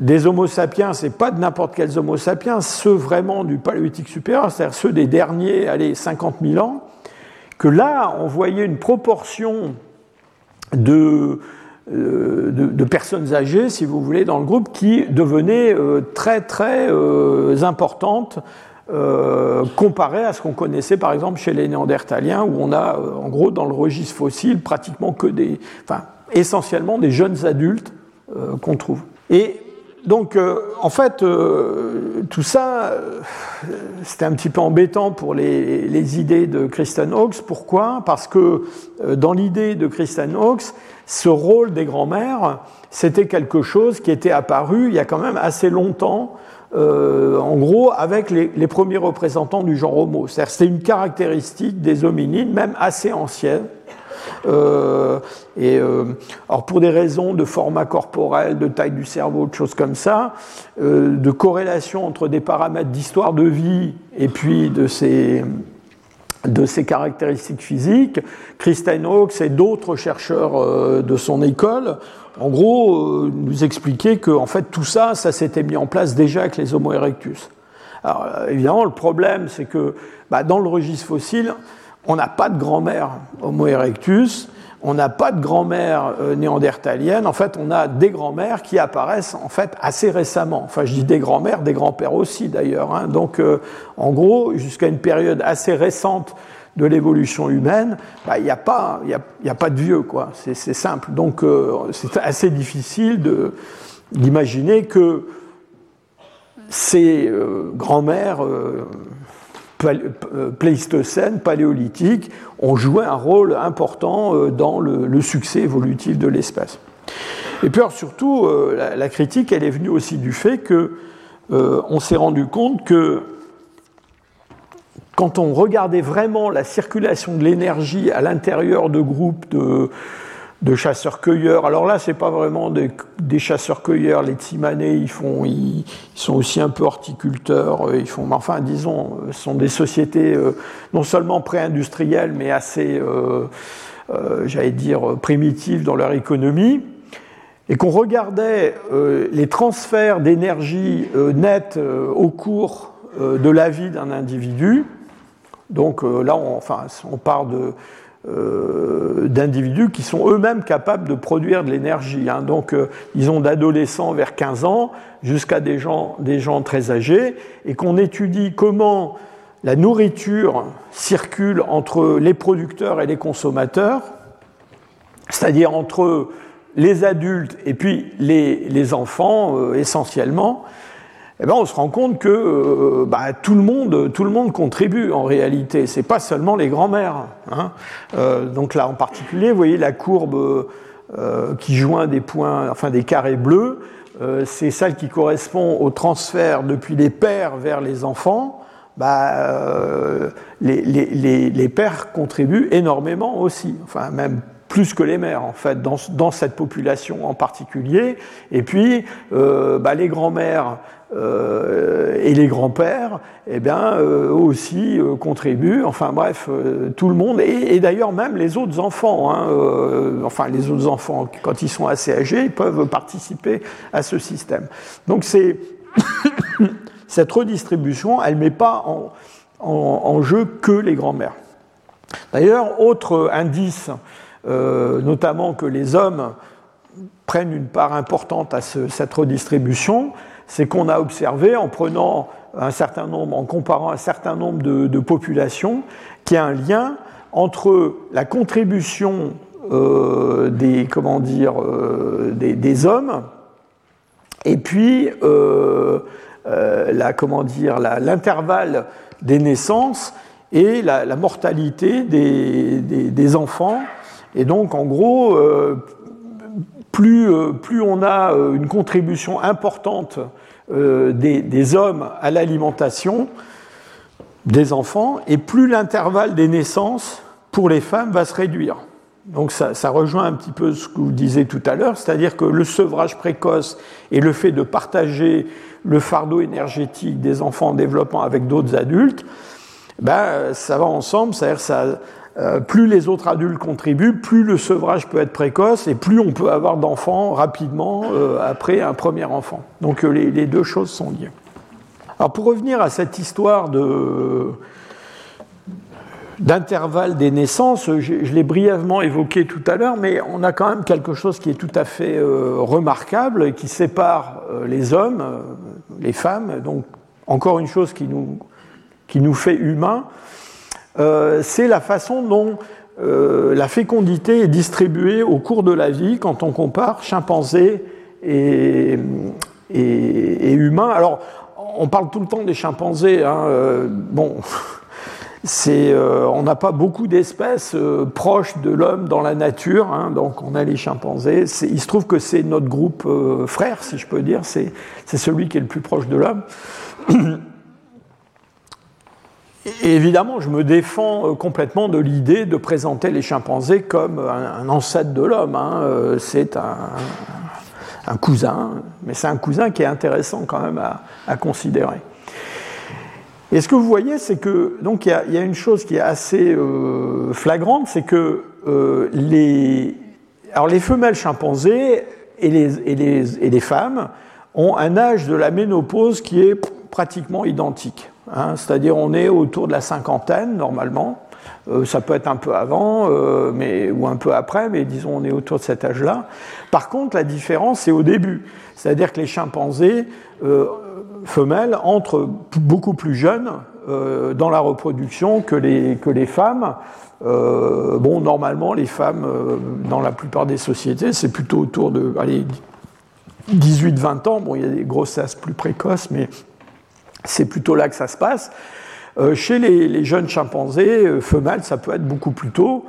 des Homo sapiens, c'est pas de n'importe quels Homo sapiens, ceux vraiment du paléolithique supérieur, c'est-à-dire ceux des derniers, allez, 50 000 ans, que là, on voyait une proportion de, euh, de, personnes âgées, si vous voulez, dans le groupe qui devenait euh, très très euh, importante comparée à ce qu'on connaissait par exemple chez les Néandertaliens, où on a en gros dans le registre fossile pratiquement que des, enfin essentiellement des jeunes adultes qu'on trouve. Et donc, euh, en fait, euh, tout ça, euh, c'était un petit peu embêtant pour les, idées de Kristen Hawkes. Pourquoi? Parce que dans l'idée de Kristen Hawkes, ce rôle des grands-mères, c'était quelque chose qui était apparu il y a quand même assez longtemps, en gros, avec les, premiers représentants du genre Homo. C'est-à-dire c'était une caractéristique des hominines, même assez ancienne, euh, et, euh, alors pour des raisons de format corporel, de taille du cerveau, de choses comme ça, euh, de corrélation entre des paramètres d'histoire de vie et puis de ces de ses caractéristiques physiques, Christine Hawkes et d'autres chercheurs de son école, en gros, nous expliquaient que en fait tout ça, ça s'était mis en place déjà avec les Homo erectus. Alors évidemment, le problème, c'est que bah, dans le registre fossile, on n'a pas de grand-mère Homo erectus, on n'a pas de grand-mère euh, néandertalienne. En fait, on a des grand-mères qui apparaissent en fait assez récemment. Enfin, je dis des grand-mères, des grands-pères aussi d'ailleurs. Hein. Donc, euh, en gros, jusqu'à une période assez récente de l'évolution humaine, bah, il n'y a, pas, a, pas de vieux, quoi. C'est simple. Donc, euh, c'est assez difficile d'imaginer que ces grand-mères Pléistocène, paléolithique, ont joué un rôle important euh, dans le, succès évolutif de l'espèce. Et puis surtout, euh, la, critique, elle est venue aussi du fait que on s'est rendu compte que quand on regardait vraiment la circulation de l'énergie à l'intérieur de groupes de, de chasseurs-cueilleurs. Alors là, c'est pas vraiment des, chasseurs-cueilleurs. Les Tsimanés, ils sont aussi un peu horticulteurs. Ils font, enfin, disons, ce sont des sociétés euh, non seulement pré-industrielles, mais assez, euh, euh, j'allais dire, primitives dans leur économie. Et qu'on regardait les transferts d'énergie nets au cours de la vie d'un individu. Donc là, on part de euh, d'individus qui sont eux-mêmes capables de produire de l'énergie. Hein. Donc euh, ils ont d'adolescents vers 15 ans jusqu'à des gens, des gens très âgés, et qu'on étudie comment la nourriture circule entre les producteurs et les consommateurs, c'est-à-dire entre les adultes et puis les, les enfants euh, essentiellement, eh ben, on se rend compte que euh, bah, tout, le monde, tout le monde contribue en réalité. C'est pas seulement les grands-mères. Hein. Euh, donc là, en particulier, vous voyez la courbe euh, qui joint des points, enfin des carrés bleus. c'est celle qui correspond au transfert depuis les pères vers les enfants. Bah, les, les, les, pères contribuent énormément aussi, enfin même plus que les mères en fait dans, dans cette population en particulier. Et puis bah, les grands-mères euh, et les grands-pères, eh bien, euh, aussi euh, contribuent. Enfin bref, tout le monde, et, d'ailleurs même les autres enfants. Hein, enfin, les autres enfants, quand ils sont assez âgés, peuvent participer à ce système. Donc <coughs> cette redistribution, elle met pas en, jeu que les grands-mères. D'ailleurs, autre indice, notamment que les hommes prennent une part importante à cette redistribution, c'est qu'on a observé en prenant un certain nombre, en comparant un certain nombre de, populations, qu'il y a un lien entre la contribution euh, des, comment dire, euh, des, hommes et puis euh, la, comment l'intervalle des naissances et la, mortalité des, des, enfants. Et donc, en gros, euh, plus, on a euh, une contribution importante euh, des, hommes à l'alimentation des enfants, et plus l'intervalle des naissances pour les femmes va se réduire. Donc ça, rejoint un petit peu ce que vous disiez tout à l'heure, c'est-à-dire que le sevrage précoce et le fait de partager le fardeau énergétique des enfants en développement avec d'autres adultes, ben, ça va ensemble, c'est-à-dire ça, euh, plus les autres adultes contribuent, plus le sevrage peut être précoce et plus on peut avoir d'enfants rapidement euh, après un premier enfant. Donc euh, les, deux choses sont liées. Alors pour revenir à cette histoire de, d'intervalle des naissances, je, l'ai brièvement évoqué tout à l'heure, mais on a quand même quelque chose qui est tout à fait remarquable, qui sépare les hommes, les femmes, donc encore une chose qui nous, qui nous fait humains, euh, c'est la façon dont euh, la fécondité est distribuée au cours de la vie quand on compare chimpanzés et, humains. Alors, on parle tout le temps des chimpanzés. Hein, euh, bon, <laughs> on n'a pas beaucoup d'espèces proches de l'homme dans la nature, hein, donc on a les chimpanzés. Il se trouve que c'est notre groupe frère, si je peux dire, c'est celui qui est le plus proche de l'homme. <clears throat> Évidemment, je me défends euh, complètement de l'idée de présenter les chimpanzés comme un, ancêtre de l'homme. Hein. Euh, c'est un, cousin, mais c'est un cousin qui est intéressant quand même à, considérer. Et ce que vous voyez, c'est que donc il y, a une chose qui est assez euh, flagrante, c'est que les, femelles chimpanzés et et les femmes ont un âge de la ménopause qui est pratiquement identique. Hein, c'est-à-dire on est autour de la cinquantaine normalement. Euh, ça peut être un peu avant euh, mais, ou un peu après, mais disons on est autour de cet âge-là. Par contre, la différence, c'est au début. C'est-à-dire que les chimpanzés euh, femelles entrent beaucoup plus jeunes dans la reproduction que les, que les femmes. bon, normalement, les femmes, dans la plupart des sociétés, c'est plutôt autour de 18-20 ans. Bon, il y a des grossesses plus précoces, mais c'est plutôt là que ça se passe. Euh, chez les, jeunes chimpanzés, euh, femelles, ça peut être beaucoup plus tôt.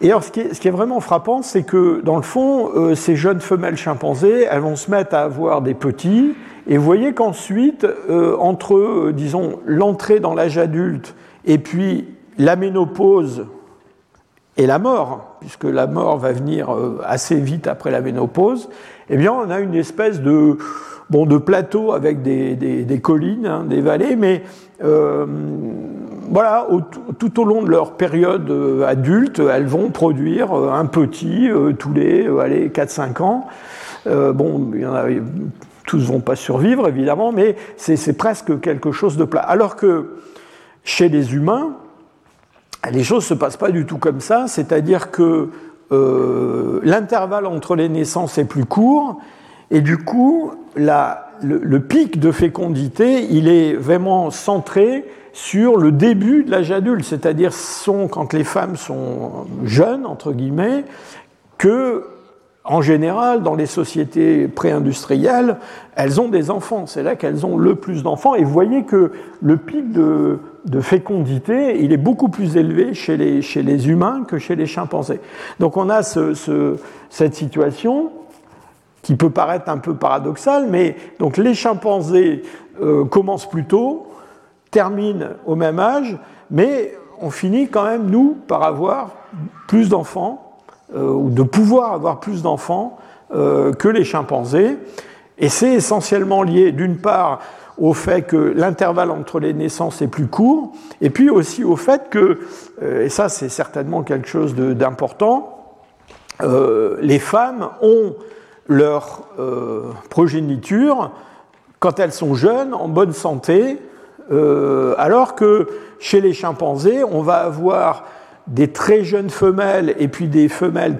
Et alors, ce qui est, vraiment frappant, c'est que dans le fond, euh, ces jeunes femelles chimpanzés, elles vont se mettre à avoir des petits, et vous voyez qu'ensuite, entre, disons, l'entrée dans l'âge adulte et puis la ménopause et la mort, puisque la mort va venir assez vite après la ménopause, eh bien, on a une espèce de, bon, de plateau avec des, collines, hein, des vallées, mais voilà, tout au long de leur période euh, adulte, elles vont produire euh, un petit euh, tous les 4-5 ans. bon, il y en a, tous vont pas survivre, évidemment, mais c'est presque quelque chose de plat. Alors que chez les humains, les choses se passent pas du tout comme ça, c'est-à-dire que l'intervalle entre les naissances est plus court, et du coup, le, pic de fécondité, il est vraiment centré sur le début de l'âge adulte, c'est-à-dire quand les femmes sont jeunes entre guillemets, que en général dans les sociétés pré-industrielles, elles ont des enfants. C'est là qu'elles ont le plus d'enfants. Et vous voyez que le pic de, fécondité, il est beaucoup plus élevé chez les, chez les, humains que chez les chimpanzés. Donc on a cette situation qui peut paraître un peu paradoxale, mais donc les chimpanzés euh, commencent plus tôt, termine au même âge, mais on finit quand même, nous, par avoir plus d'enfants, euh, ou de pouvoir avoir plus d'enfants euh, que les chimpanzés. Et c'est essentiellement lié, d'une part, au fait que l'intervalle entre les naissances est plus court, et puis aussi au fait que, euh, et ça c'est certainement quelque chose d'important, les femmes ont leur progéniture quand elles sont jeunes, en bonne santé, euh, alors que chez les chimpanzés, on va avoir des très jeunes femelles et puis des femelles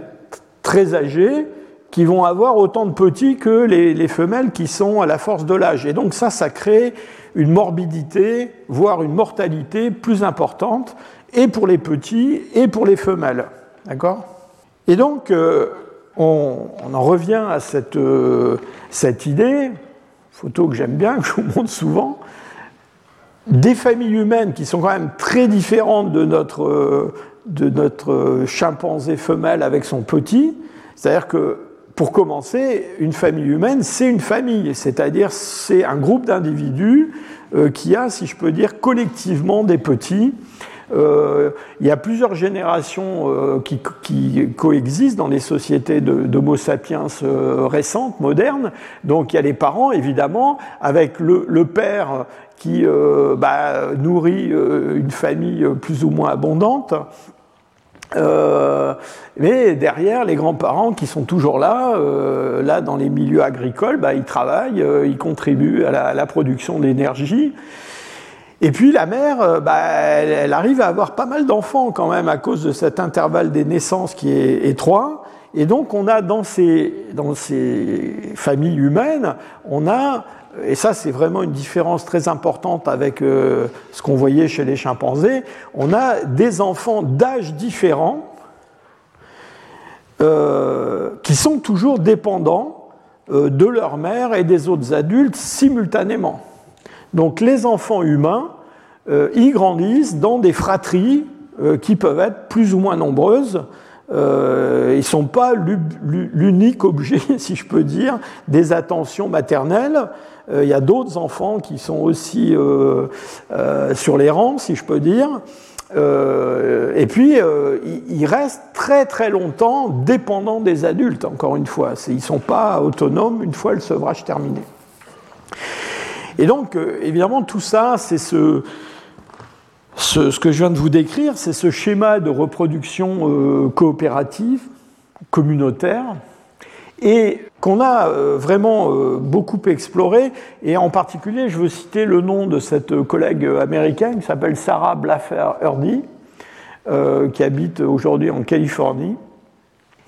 très âgées qui vont avoir autant de petits que les, femelles qui sont à la force de l'âge. Et donc ça, ça crée une morbidité, voire une mortalité plus importante, et pour les petits et pour les femelles. D'accord? Et donc, euh, on, en revient à cette, euh, cette idée, photo que j'aime bien, <laughs> que je vous montre souvent, des familles humaines qui sont quand même très différentes de notre, de notre chimpanzé femelle avec son petit. C'est-à-dire que, pour commencer, une famille humaine, c'est une famille, c'est-à-dire c'est un groupe d'individus euh, qui a, si je peux dire, collectivement des petits. Euh, il y a plusieurs générations euh, qui, coexistent dans les sociétés d'Homo sapiens récentes, modernes. Donc il y a les parents, évidemment, avec le, père qui euh, bah, nourrit euh, une famille plus ou moins abondante. Euh, mais derrière, les grands-parents qui sont toujours là, là dans les milieux agricoles, bah, ils travaillent, ils contribuent à la, production d'énergie. Et puis la mère, bah, elle, arrive à avoir pas mal d'enfants quand même à cause de cet intervalle des naissances qui est étroit. Et donc on a dans ces, dans ces familles humaines, on a et ça c'est vraiment une différence très importante avec euh, ce qu'on voyait chez les chimpanzés, on a des enfants d'âge différents euh, qui sont toujours dépendants euh, de leur mère et des autres adultes simultanément. Donc les enfants humains, y grandissent dans des fratries qui peuvent être plus ou moins nombreuses. ils ne sont pas l'unique objet, <laughs> si je peux dire, des attentions maternelles. Euh, il y a d'autres enfants qui sont aussi euh, euh, sur les rangs, si je peux dire. et puis, ils restent très très longtemps dépendants des adultes, encore une fois. Ils ne sont pas autonomes une fois le sevrage terminé. Et donc, évidemment, tout ça, c'est ce, que je viens de vous décrire, c'est ce schéma de reproduction coopérative, communautaire, et qu'on a euh, vraiment euh, beaucoup exploré. Et en particulier, je veux citer le nom de cette collègue américaine qui s'appelle Sarah Blaffer Hurdy, euh, qui habite aujourd'hui en Californie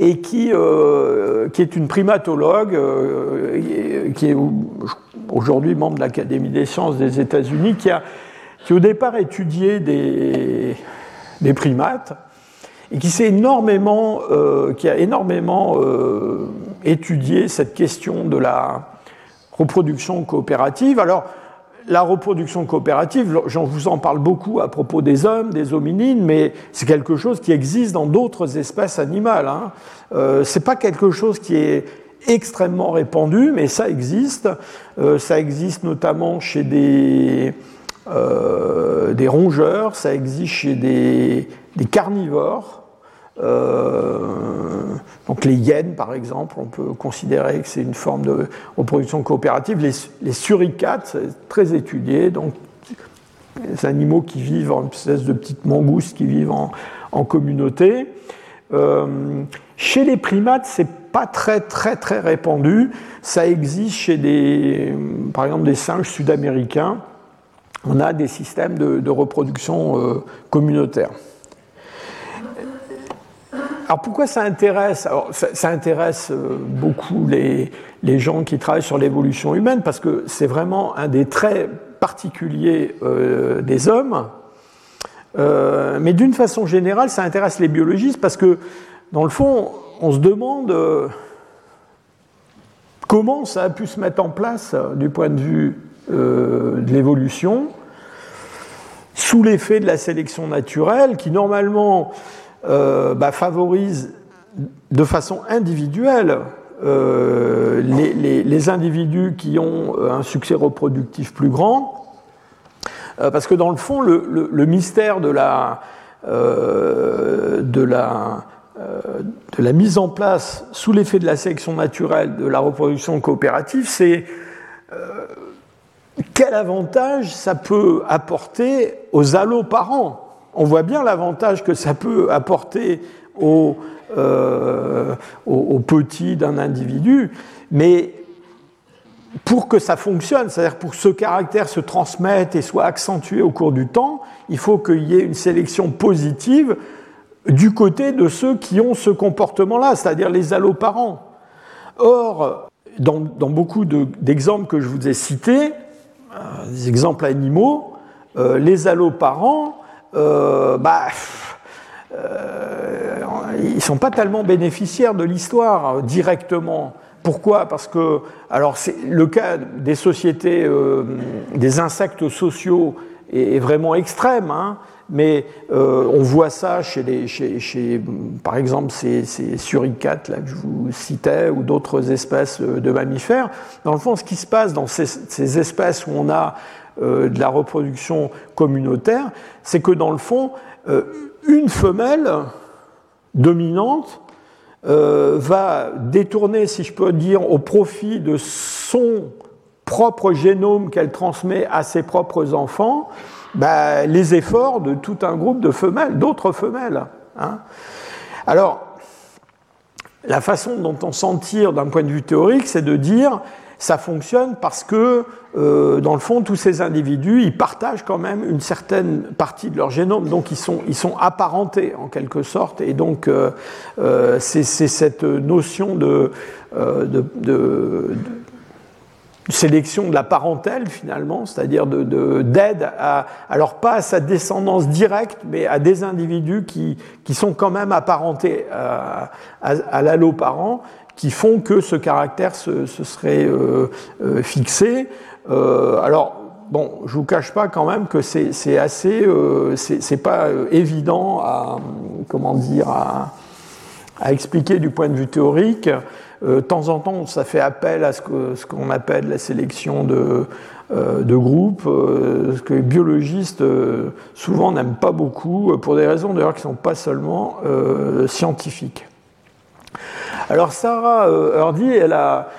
et qui, qui est une primatologue, qui est aujourd'hui membre de l'Académie des sciences des États-Unis, qui a qui au départ étudié des, des primates et qui, énormément, euh, qui a énormément euh, étudié cette question de la reproduction coopérative. Alors, la reproduction coopérative, j'en vous en parle beaucoup à propos des hommes, des hominines, mais c'est quelque chose qui existe dans d'autres espèces animales. Hein. Euh, c'est pas quelque chose qui est extrêmement répandu, mais ça existe. Euh, ça existe notamment chez des, euh, des rongeurs, ça existe chez des, des carnivores. Euh, donc les hyènes, par exemple, on peut considérer que c'est une forme de reproduction coopérative. Les, suricates, c'est très étudié, donc les animaux qui vivent en espèce de petites mangoustes qui vivent en, communauté. Euh, chez les primates, c'est pas très très très répandu. Ça existe chez des, par exemple, des singes sud-américains. On a des systèmes de, reproduction euh, communautaire. Alors pourquoi ça intéresse? Ça, intéresse euh, beaucoup les, gens qui travaillent sur l'évolution humaine parce que c'est vraiment un des traits particuliers euh, des hommes. Euh, mais d'une façon générale, ça intéresse les biologistes parce que, dans le fond, on se demande comment ça a pu se mettre en place du point de vue de l'évolution sous l'effet de la sélection naturelle qui, normalement, euh, bah, favorise de façon individuelle euh, les, individus qui ont euh, un succès reproductif plus grand, parce que dans le fond, le, mystère de la, de, la, de la mise en place, sous l'effet de la sélection naturelle, de la reproduction coopérative, c'est quel avantage ça peut apporter aux alloparents on voit bien l'avantage que ça peut apporter aux, euh, petits d'un individu, mais pour que ça fonctionne, c'est-à-dire pour que ce caractère se transmette et soit accentué au cours du temps, il faut qu'il y ait une sélection positive du côté de ceux qui ont ce comportement-là, c'est-à-dire les alloparents. Or, dans, beaucoup d'exemples que je vous ai cités, euh, des exemples animaux, euh, les alloparents euh, bah, euh, ils ne sont pas tellement bénéficiaires de l'histoire euh, directement. Pourquoi? Parce que, alors, le cas des sociétés, des insectes sociaux est, vraiment extrême, hein, mais on voit ça chez, les, chez, par exemple, ces, suricates là, que je vous citais, ou d'autres espèces de mammifères. Dans le fond, ce qui se passe dans ces, ces espèces où on a euh, de la reproduction communautaire, c'est que dans le fond, euh, une femelle dominante euh, va détourner, si je peux dire, au profit de son propre génome qu'elle transmet à ses propres enfants, bah, les efforts de tout un groupe de femelles, d'autres femelles. Hein. Alors, la façon dont on s'en tire d'un point de vue théorique, c'est de dire ça fonctionne parce que, euh, dans le fond, tous ces individus, ils partagent quand même une certaine partie de leur génome, donc ils sont, ils sont apparentés en quelque sorte, et donc euh, euh, c'est cette notion de, sélection de la parentèle finalement, c'est-à-dire d'aide à, alors pas à sa descendance directe, mais à des individus qui, qui sont quand même apparentés à, à l'alloparent qui font que ce caractère se, serait euh, euh, fixé. Euh, alors, bon, je vous cache pas quand même que c'est assez, c'est pas évident à, comment dire, à, expliquer du point de vue théorique. de temps en temps, ça fait appel à ce qu'on ce appelle la sélection de, de groupes, ce que les biologistes souvent n'aiment pas beaucoup, pour des raisons d'ailleurs qui ne sont pas seulement scientifiques. Alors Sarah Hardy, euh, elle a,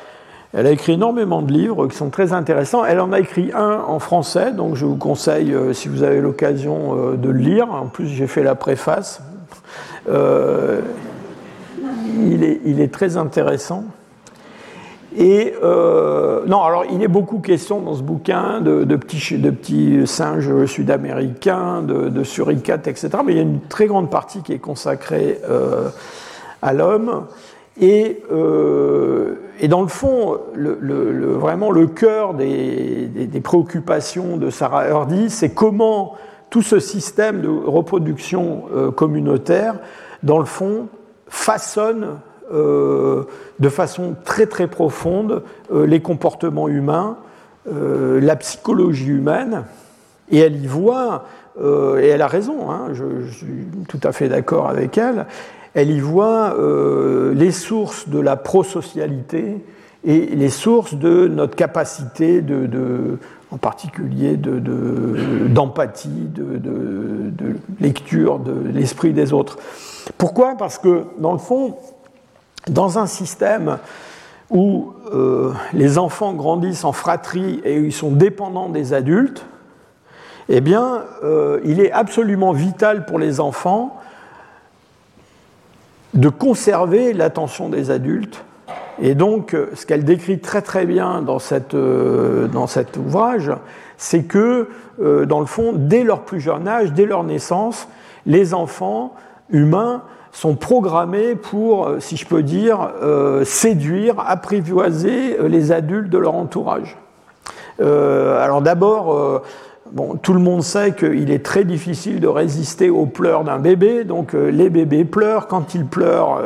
elle a écrit énormément de livres qui sont très intéressants. Elle en a écrit un en français, donc je vous conseille, euh, si vous avez l'occasion, euh, de le lire. En plus, j'ai fait la préface. il, est, il, est, très intéressant. Et non, alors il est beaucoup question dans ce bouquin de, petits, de petits, singes sud-américains, de, suricates, etc. Mais il y a une très grande partie qui est consacrée à l'homme. Et, euh, et, dans le fond, vraiment le cœur des, préoccupations de Sarah Hardy, c'est comment tout ce système de reproduction euh, communautaire, dans le fond, façonne euh, de façon très très profonde les comportements humains, la psychologie humaine et elle y voit, et elle a raison, hein, je, suis tout à fait d'accord avec elle, elle y voit les sources de la prosocialité et les sources de notre capacité en particulier d'empathie, de, lecture de l'esprit des autres. Pourquoi? Parce que, dans le fond, dans un système où euh, les enfants grandissent en fratrie et ils sont dépendants des adultes, eh bien, euh, il est absolument vital pour les enfants de conserver l'attention des adultes et donc, euh, ce qu'elle décrit très très bien dans, cette, euh, dans cet ouvrage, c'est que, euh, dans le fond, dès leur plus jeune âge, dès leur naissance, les enfants humains sont programmés pour, si je peux dire, séduire, apprivoiser les adultes de leur entourage. alors d'abord, tout le monde sait qu'il est très difficile de résister aux pleurs d'un bébé, donc les bébés pleurent, quand ils pleurent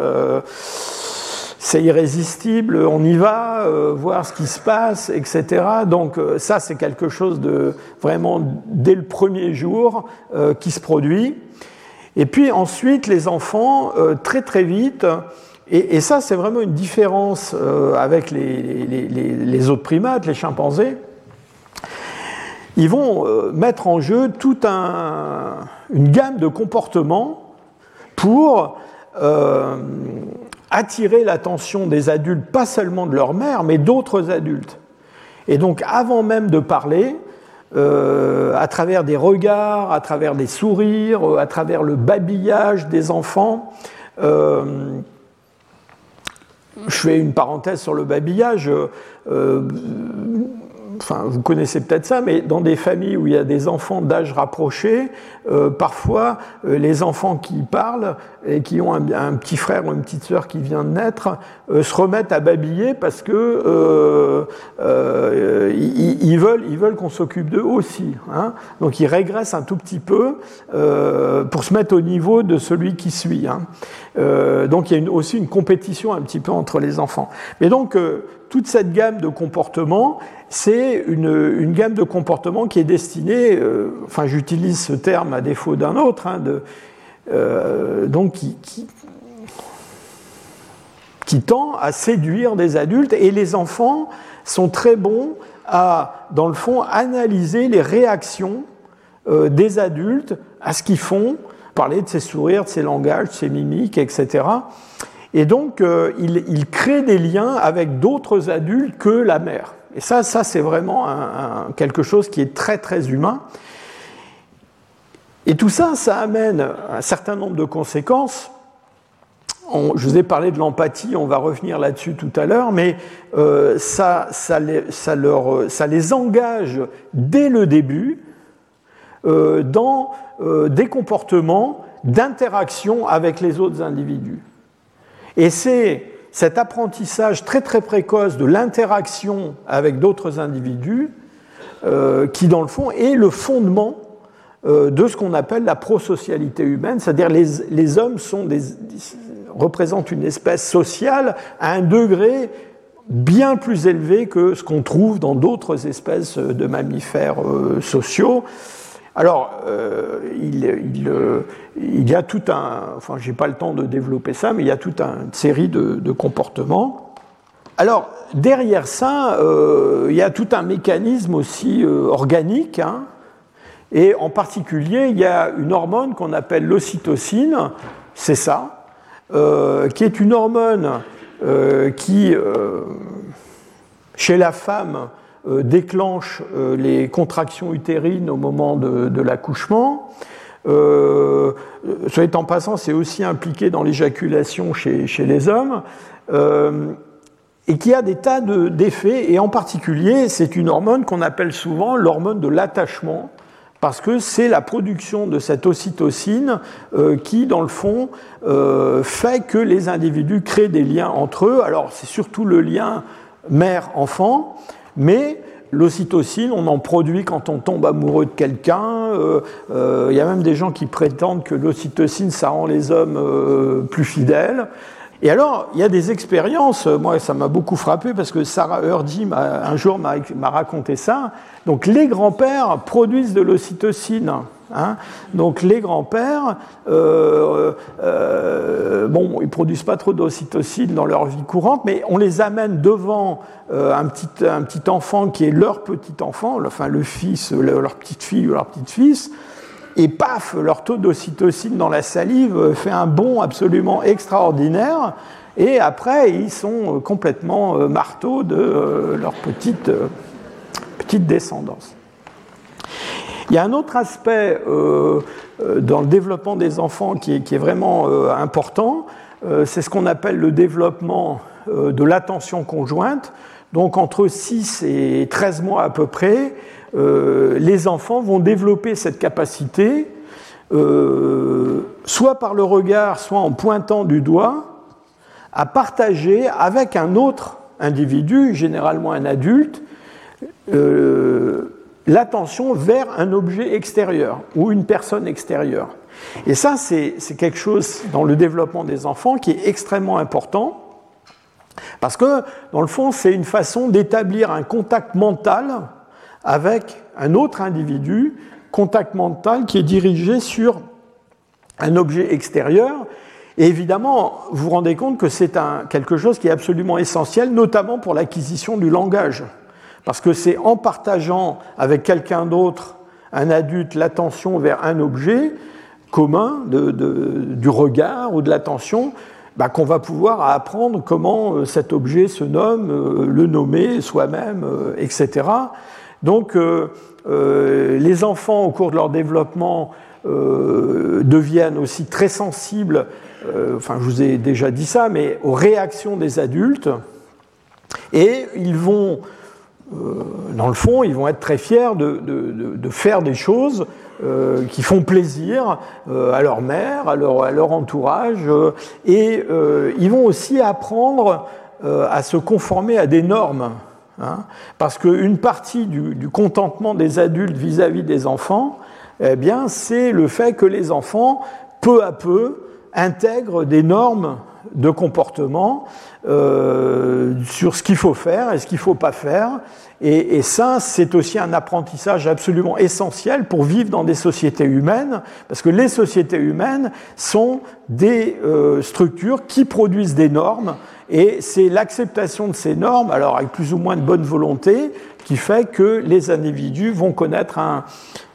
c'est irrésistible, on y va, euh, voir ce qui se passe, etc. Donc euh, ça, c'est quelque chose de vraiment dès le premier jour euh, qui se produit. Et puis ensuite, les enfants, très très vite, et, ça c'est vraiment une différence avec les, autres primates, les chimpanzés, ils vont mettre en jeu toute un, une gamme de comportements pour attirer l'attention des adultes, pas seulement de leur mère, mais d'autres adultes. Et donc, avant même de parler, euh, à travers des regards, à travers des sourires, euh, à travers le babillage des enfants, euh, je fais une parenthèse sur le babillage enfin, vous connaissez peut-être ça, mais dans des familles où il y a des enfants d'âge rapproché, euh, parfois euh, les enfants qui parlent et qui ont un, petit frère ou une petite sœur qui vient de naître euh, se remettent à babiller parce que ils, veulent, ils veulent qu'on s'occupe d'eux aussi. Hein. Donc ils régressent un tout petit peu pour se mettre au niveau de celui qui suit. Hein. donc il y a aussi une compétition un petit peu entre les enfants. Mais donc toute cette gamme de comportements, c'est une, gamme de comportements qui est destinée, euh, enfin j'utilise ce terme à défaut d'un autre, hein, euh, donc qui, qui, tend à séduire des adultes et les enfants sont très bons à, dans le fond, analyser les réactions euh, des adultes à ce qu'ils font, parler de ses sourires, de ses langages, de ses mimiques, etc. Et donc, il, il crée des liens avec d'autres adultes que la mère. Et ça, ça c'est vraiment quelque chose qui est très très humain. Et tout ça, ça amène un certain nombre de conséquences. je vous ai parlé de l'empathie, on va revenir là-dessus tout à l'heure, mais euh, ça, les, engage dès le début euh, dans euh, des comportements d'interaction avec les autres individus. Et c'est cet apprentissage très très précoce de l'interaction avec d'autres individus, euh, qui dans le fond est le fondement euh, de ce qu'on appelle la prosocialité humaine, c'est-à-dire les, les hommes sont des, représentent une espèce sociale à un degré bien plus élevé que ce qu'on trouve dans d'autres espèces de mammifères euh, sociaux. Alors, euh, euh, il, y a tout un, enfin, j'ai pas le temps de développer ça, mais il y a toute une série de, comportements. Alors, derrière ça, euh, il y a tout un mécanisme aussi organique, hein. et en particulier, il y a une hormone qu'on appelle l'ocytocine, c'est ça, qui est une hormone qui, chez la femme, déclenche euh, les contractions utérines au moment de, l'accouchement. Euh, soit en passant, c'est aussi impliqué dans l'éjaculation chez, chez, les hommes, euh, et qui a des tas d'effets, et en particulier, c'est une hormone qu'on appelle souvent l'hormone de l'attachement, parce que c'est la production de cette ocytocine qui, dans le fond, fait que les individus créent des liens entre eux. Alors, c'est surtout le lien mère-enfant, mais l'ocytocine, on en produit quand on tombe amoureux de quelqu'un. Il euh, euh, y a même des gens qui prétendent que l'ocytocine, ça rend les hommes euh, plus fidèles. Et alors, il y a des expériences, moi ça m'a beaucoup frappé parce que Sarah Hurdy un jour m'a raconté ça. Donc les grands-pères produisent de l'ocytocine. Hein. Donc les grands-pères, euh, euh, bon, ils produisent pas trop d'ocytocine dans leur vie courante, mais on les amène devant euh, un, petit, enfant qui est leur petit enfant, enfin le fils, leur petite fille ou leur petit fils, et paf, leur taux d'ocytocine dans la salive fait un bond absolument extraordinaire. Et après, ils sont complètement marteaux de leur petite, petite descendance. Il y a un autre aspect euh, euh, dans le développement des enfants qui est, vraiment euh, important, c'est ce qu'on appelle le développement de l'attention conjointe. Donc entre 6 et 13 mois à peu près, les enfants vont développer cette capacité, soit par le regard, soit en pointant du doigt, à partager avec un autre individu, généralement un adulte, l'attention vers un objet extérieur ou une personne extérieure. Et ça, c'est quelque chose dans le développement des enfants qui est extrêmement important, parce que, dans le fond, c'est une façon d'établir un contact mental avec un autre individu, contact mental qui est dirigé sur un objet extérieur. Et évidemment, vous vous rendez compte que c'est quelque chose qui est absolument essentiel, notamment pour l'acquisition du langage. Parce que c'est en partageant avec quelqu'un d'autre, un adulte, l'attention vers un objet commun, du regard ou de l'attention, bah, qu'on va pouvoir apprendre comment euh, cet objet se nomme, euh, le nommer soi-même, euh, etc. Donc les enfants, au cours de leur développement, deviennent aussi très sensibles, enfin je vous ai déjà dit ça, mais aux réactions des adultes, et ils vont dans le fond, ils vont être très fiers de, faire des choses euh, qui font plaisir euh, à leur mère, à leur, entourage, et ils vont aussi apprendre à se conformer à des normes. Hein. parce qu'une partie du, contentement des adultes vis-à-vis des enfants, eh bien, c'est le fait que les enfants, peu à peu, intègrent des normes de comportement euh, sur ce qu'il faut faire et ce qu'il ne faut pas faire. Et, ça, c'est aussi un apprentissage absolument essentiel pour vivre dans des sociétés humaines, parce que les sociétés humaines sont des euh, structures qui produisent des normes, et c'est l'acceptation de ces normes, alors avec plus ou moins de bonne volonté, qui fait que les individus vont connaître un,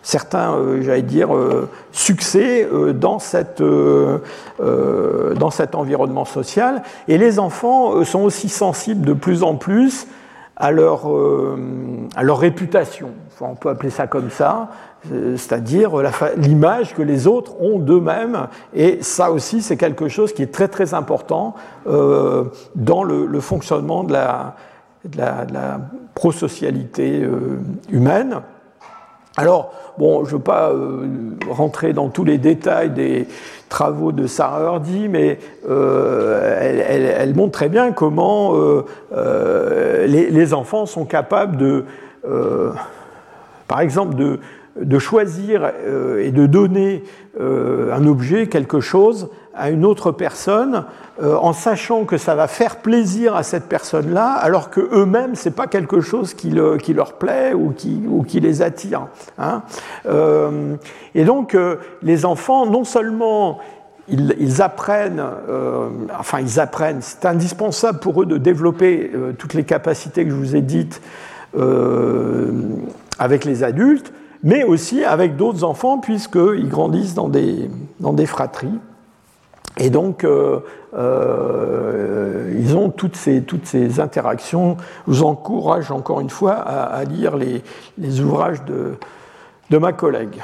certains, euh, j'allais dire, euh, succès euh, dans, cette, dans cet environnement social. Et les enfants sont aussi sensibles de plus en plus à leur, à leur réputation, on peut appeler ça comme ça, c'est-à-dire l'image que les autres ont d'eux-mêmes. Et ça aussi, c'est quelque chose qui est très très important dans le, fonctionnement de la, de la, prosocialité humaine. Alors, bon, je ne veux pas euh, rentrer dans tous les détails des travaux de Sarah Hurdy, mais euh, elle, montre très bien comment euh, les, enfants sont capables de, par exemple, de, de choisir et de donner un objet, quelque chose, à une autre personne euh, en sachant que ça va faire plaisir à cette personne-là, alors que eux-mêmes c'est pas quelque chose qui, leur plaît ou qui, les attire. Hein. Euh, et donc euh, les enfants, non seulement ils, apprennent, enfin ils apprennent, c'est indispensable pour eux de développer toutes les capacités que je vous ai dites avec les adultes, mais aussi avec d'autres enfants puisqu'ils grandissent dans des, dans des fratries. Et donc, euh, euh, ils ont toutes ces, toutes ces interactions. Je vous encourage encore une fois à, lire les, les ouvrages de, de, ma collègue.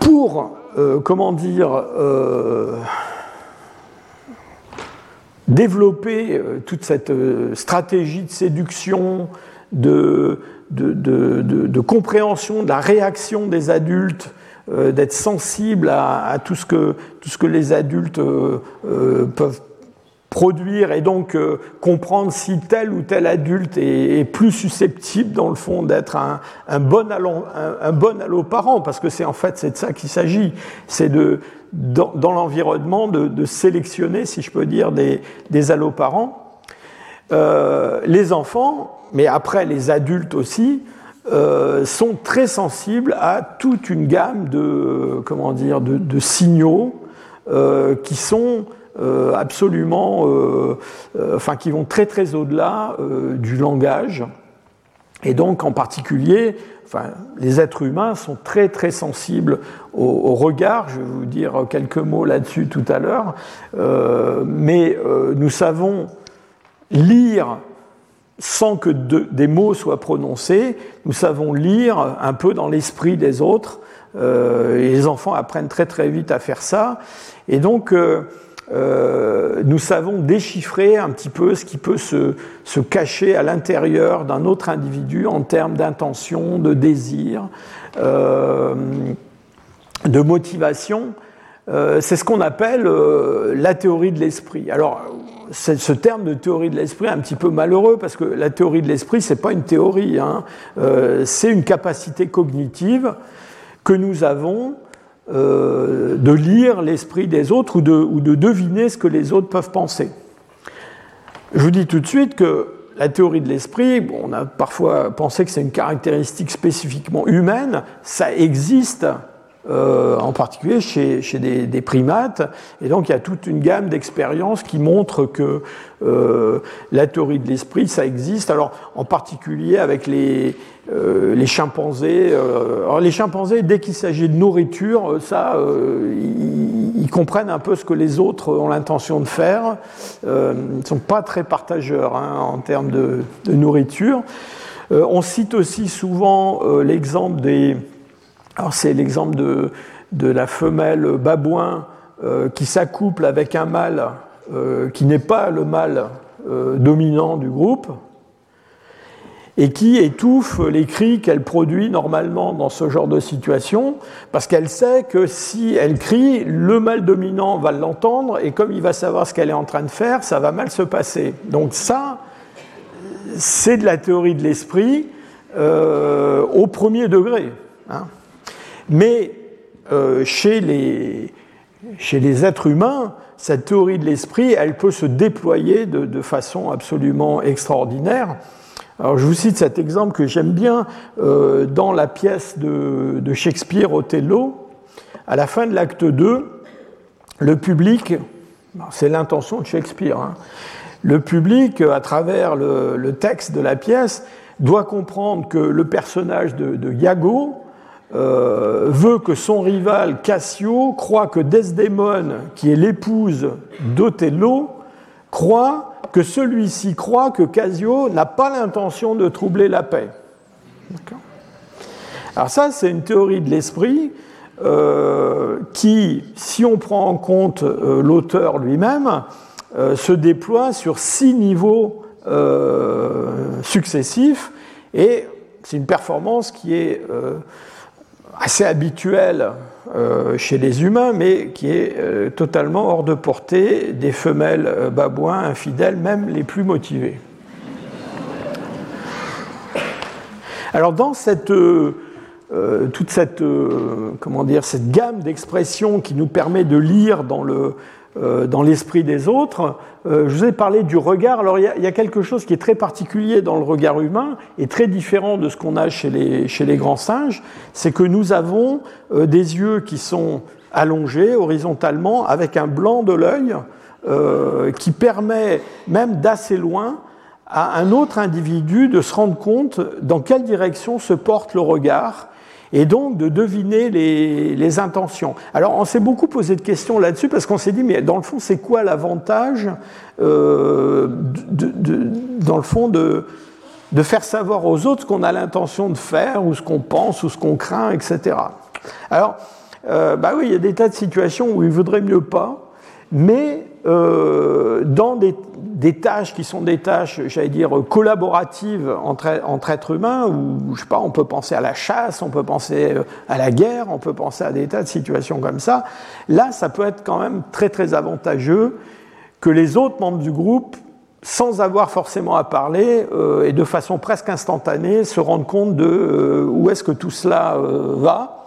Pour, euh, comment dire, développer toute cette stratégie de séduction, de, de, de, compréhension de la réaction des adultes, euh, d'être sensible à, tout, ce que, tout ce que les adultes euh, euh, peuvent produire et donc comprendre si tel ou tel adulte est, plus susceptible, dans le fond, d'être un, bon allo, un, bon alloparent, parce que c'est en fait c'est de ça qu'il s'agit, c'est de dans, l'environnement de, sélectionner, si je peux dire, des, des alloparents. Les enfants, mais après les adultes aussi, euh, sont très sensibles à toute une gamme de, comment dire, de, signaux euh, qui sont euh, absolument, enfin, qui vont très très au-delà du langage. Et donc, en particulier, enfin, les êtres humains sont très très sensibles au, au regard. Je vais vous dire quelques mots là-dessus tout à l'heure. mais nous savons lire sans que des mots soient prononcés, nous savons lire un peu dans l'esprit des autres. Euh, et les enfants apprennent très très vite à faire ça. Et donc, euh, euh, nous savons déchiffrer un petit peu ce qui peut se, se cacher à l'intérieur d'un autre individu en termes d'intention, de désir, de motivation. C'est ce qu'on appelle la théorie de l'esprit. Alors, ce terme de théorie de l'esprit est un petit peu malheureux parce que la théorie de l'esprit, ce n'est pas une théorie, hein. euh, c'est une capacité cognitive que nous avons euh, de lire l'esprit des autres ou de, ou de, deviner ce que les autres peuvent penser. Je vous dis tout de suite que la théorie de l'esprit, on a parfois pensé que c'est une caractéristique spécifiquement humaine, ça existe euh, en particulier chez, chez des, primates. Et donc il y a toute une gamme d'expériences qui montrent que euh, la théorie de l'esprit, ça existe. Alors en particulier avec les, euh, les chimpanzés. alors les chimpanzés, dès qu'il s'agit de nourriture, ça, ils, comprennent un peu ce que les autres ont l'intention de faire. ils ne sont pas très partageurs hein, en termes de, de nourriture. on cite aussi souvent l'exemple des alors c'est l'exemple de, la femelle babouin euh, qui s'accouple avec un mâle euh, qui n'est pas le mâle euh, dominant du groupe et qui étouffe les cris qu'elle produit normalement dans ce genre de situation, parce qu'elle sait que si elle crie, le mâle dominant va l'entendre, et comme il va savoir ce qu'elle est en train de faire, ça va mal se passer. Donc ça, c'est de la théorie de l'esprit au premier degré. Hein. Mais euh, chez, les, chez, les, êtres humains, cette théorie de l'esprit, elle peut se déployer de, façon absolument extraordinaire. Alors je vous cite cet exemple que j'aime bien euh, dans la pièce de, de, Shakespeare Othello. À la fin de l'acte 2, le public, c'est l'intention de Shakespeare, hein, le public, à travers le, texte de la pièce, doit comprendre que le personnage de, de euh, veut que son rival Cassio croit que Desdémone, qui est l'épouse d'Othello, croit que celui-ci croit que Cassio n'a pas l'intention de troubler la paix. Alors ça, c'est une théorie de l'esprit euh, qui, si on prend en compte euh, l'auteur lui-même, se déploie sur six niveaux successifs et c'est une performance qui est assez habituel euh, chez les humains, mais qui est euh, totalement hors de portée des femelles euh, babouins infidèles, même les plus motivées. Alors dans cette, toute cette, comment dire, cette gamme d'expressions qui nous permet de lire dans le, dans l'esprit des autres. Euh, je vous ai parlé du regard. Alors il y, a, quelque chose qui est très particulier dans le regard humain et très différent de ce qu'on a chez les, chez les grands singes, c'est que nous avons euh, des yeux qui sont allongés horizontalement avec un blanc de l'œil qui permet même d'assez loin à un autre individu de se rendre compte dans quelle direction se porte le regard et donc de deviner les, intentions. Alors on s'est beaucoup posé de questions là-dessus parce qu'on s'est dit, mais dans le fond, c'est quoi l'avantage, euh, dans le fond, de, de faire savoir aux autres ce qu'on a l'intention de faire, ou ce qu'on pense, ou ce qu'on craint, etc. Alors, euh, bah oui, il y a des tas de situations où il vaudrait mieux pas, mais euh, dans des, tâches qui sont des tâches, j'allais dire, collaboratives entre, entre, êtres humains, où, je sais pas, on peut penser à la chasse, on peut penser euh, à la guerre, on peut penser à des tas de situations comme ça, là, ça peut être quand même très, très avantageux que les autres membres du groupe, sans avoir forcément à parler et de façon presque instantanée, se rendent compte de où est-ce que tout cela va.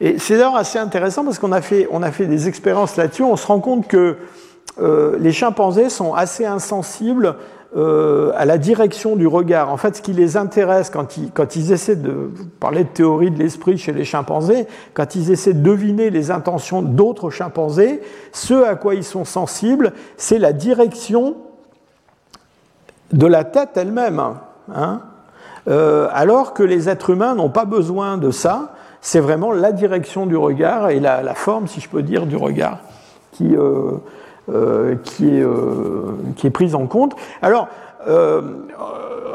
Et c'est d'ailleurs assez intéressant parce qu'on a fait, on a fait des expériences là-dessus. On se rend compte que les chimpanzés sont assez insensibles euh, à la direction du regard. En fait, ce qui les intéresse quand ils, essaient de parler de théorie de l'esprit chez les chimpanzés, quand ils essaient de deviner les intentions d'autres chimpanzés, ce à quoi ils sont sensibles, c'est la direction de la tête elle-même. Hein euh, alors que les êtres humains n'ont pas besoin de ça, c'est vraiment la direction du regard et la, forme, si je peux dire, du regard qui, euh, euh, qui, est, euh, qui est prise en compte. Alors, euh,